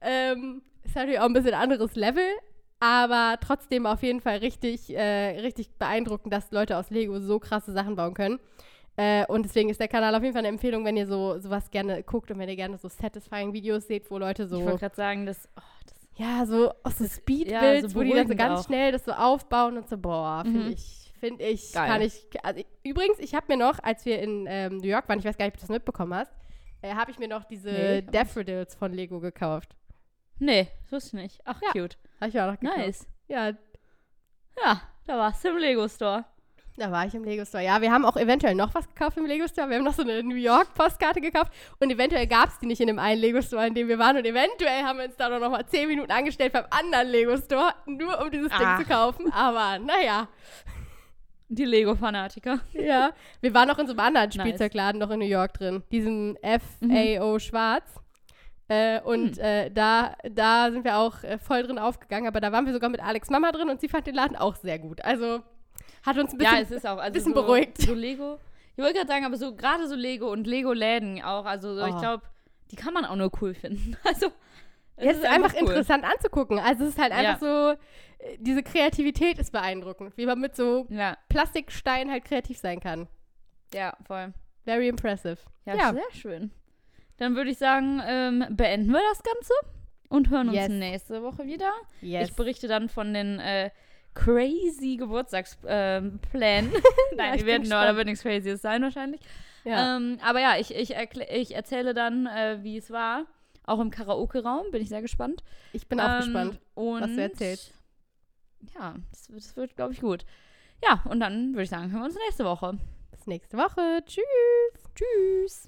Ähm, ist natürlich auch ein bisschen anderes Level, aber trotzdem auf jeden Fall richtig, äh, richtig beeindruckend, dass Leute aus Lego so krasse Sachen bauen können. Äh, und deswegen ist der Kanal auf jeden Fall eine Empfehlung, wenn ihr so sowas gerne guckt und wenn ihr gerne so satisfying Videos seht, wo Leute Ich so wollte gerade sagen, das, oh, das ja, so aus so Speed ja, so wo die dann so ganz auch. schnell das so aufbauen und so, boah, finde Mhm. ich, finde ich, Geil. kann ich, also ich, übrigens, ich habe mir noch, als wir in ähm, New York waren, ich weiß gar nicht, ob du das mitbekommen hast, äh, habe ich mir noch diese Nee. Daffodils von Lego gekauft. Nee, das wusste ich nicht. Ach, Ja. cute. Habe ich mir auch noch gekauft. Nice. Ja, Ja, da warst du im Lego-Store. da war ich im Lego Store. Ja, wir haben auch eventuell noch was gekauft im Lego Store. Wir haben noch so eine New York Postkarte gekauft und eventuell gab es die nicht in dem einen Lego Store, in dem wir waren und eventuell haben wir uns da noch mal zehn Minuten angestellt beim anderen Lego Store, nur um dieses Ach. Ding zu kaufen. Aber naja, Die Lego-Fanatiker. ja. Wir waren noch in so einem anderen Nice. Spielzeugladen noch in New York drin. Diesen FAO Schwarz. Äh, und Hm. äh, da, da sind wir auch äh, voll drin aufgegangen. Aber da waren wir sogar mit Alex Mama drin und sie fand den Laden auch sehr gut. Also hat uns ein bisschen. ja, es ist auch also bisschen so, beruhigt. So Lego. Ich wollte gerade sagen, aber so gerade so Lego und Lego-Läden auch. Also so, ich Oh. glaube, die kann man auch nur cool finden. Also es Ja, es ist einfach cool. interessant anzugucken. Also es ist halt Ja. einfach so, äh, diese Kreativität ist beeindruckend, wie man mit so Ja, Plastiksteinen halt kreativ sein kann. ja, voll. Very impressive. Ja, Ja. sehr schön. Dann würde ich sagen, ähm, beenden wir das Ganze und hören uns Yes. nächste Woche wieder. Yes. Ich berichte dann von den äh, crazy Geburtstagsplänen. Nein, Ja, die werden, da wird nichts Crazyes sein wahrscheinlich. ja. Ähm, aber ja, ich, ich, ich erzähle dann, äh, wie es war. Auch im Karaoke-Raum, bin ich sehr gespannt. ich bin auch Ähm, gespannt. was du erzählst. Ja, das, wird- das wird, glaube ich, gut. Ja, und dann würde ich sagen, hören wir uns nächste Woche. Bis nächste Woche. Tschüss. Tschüss.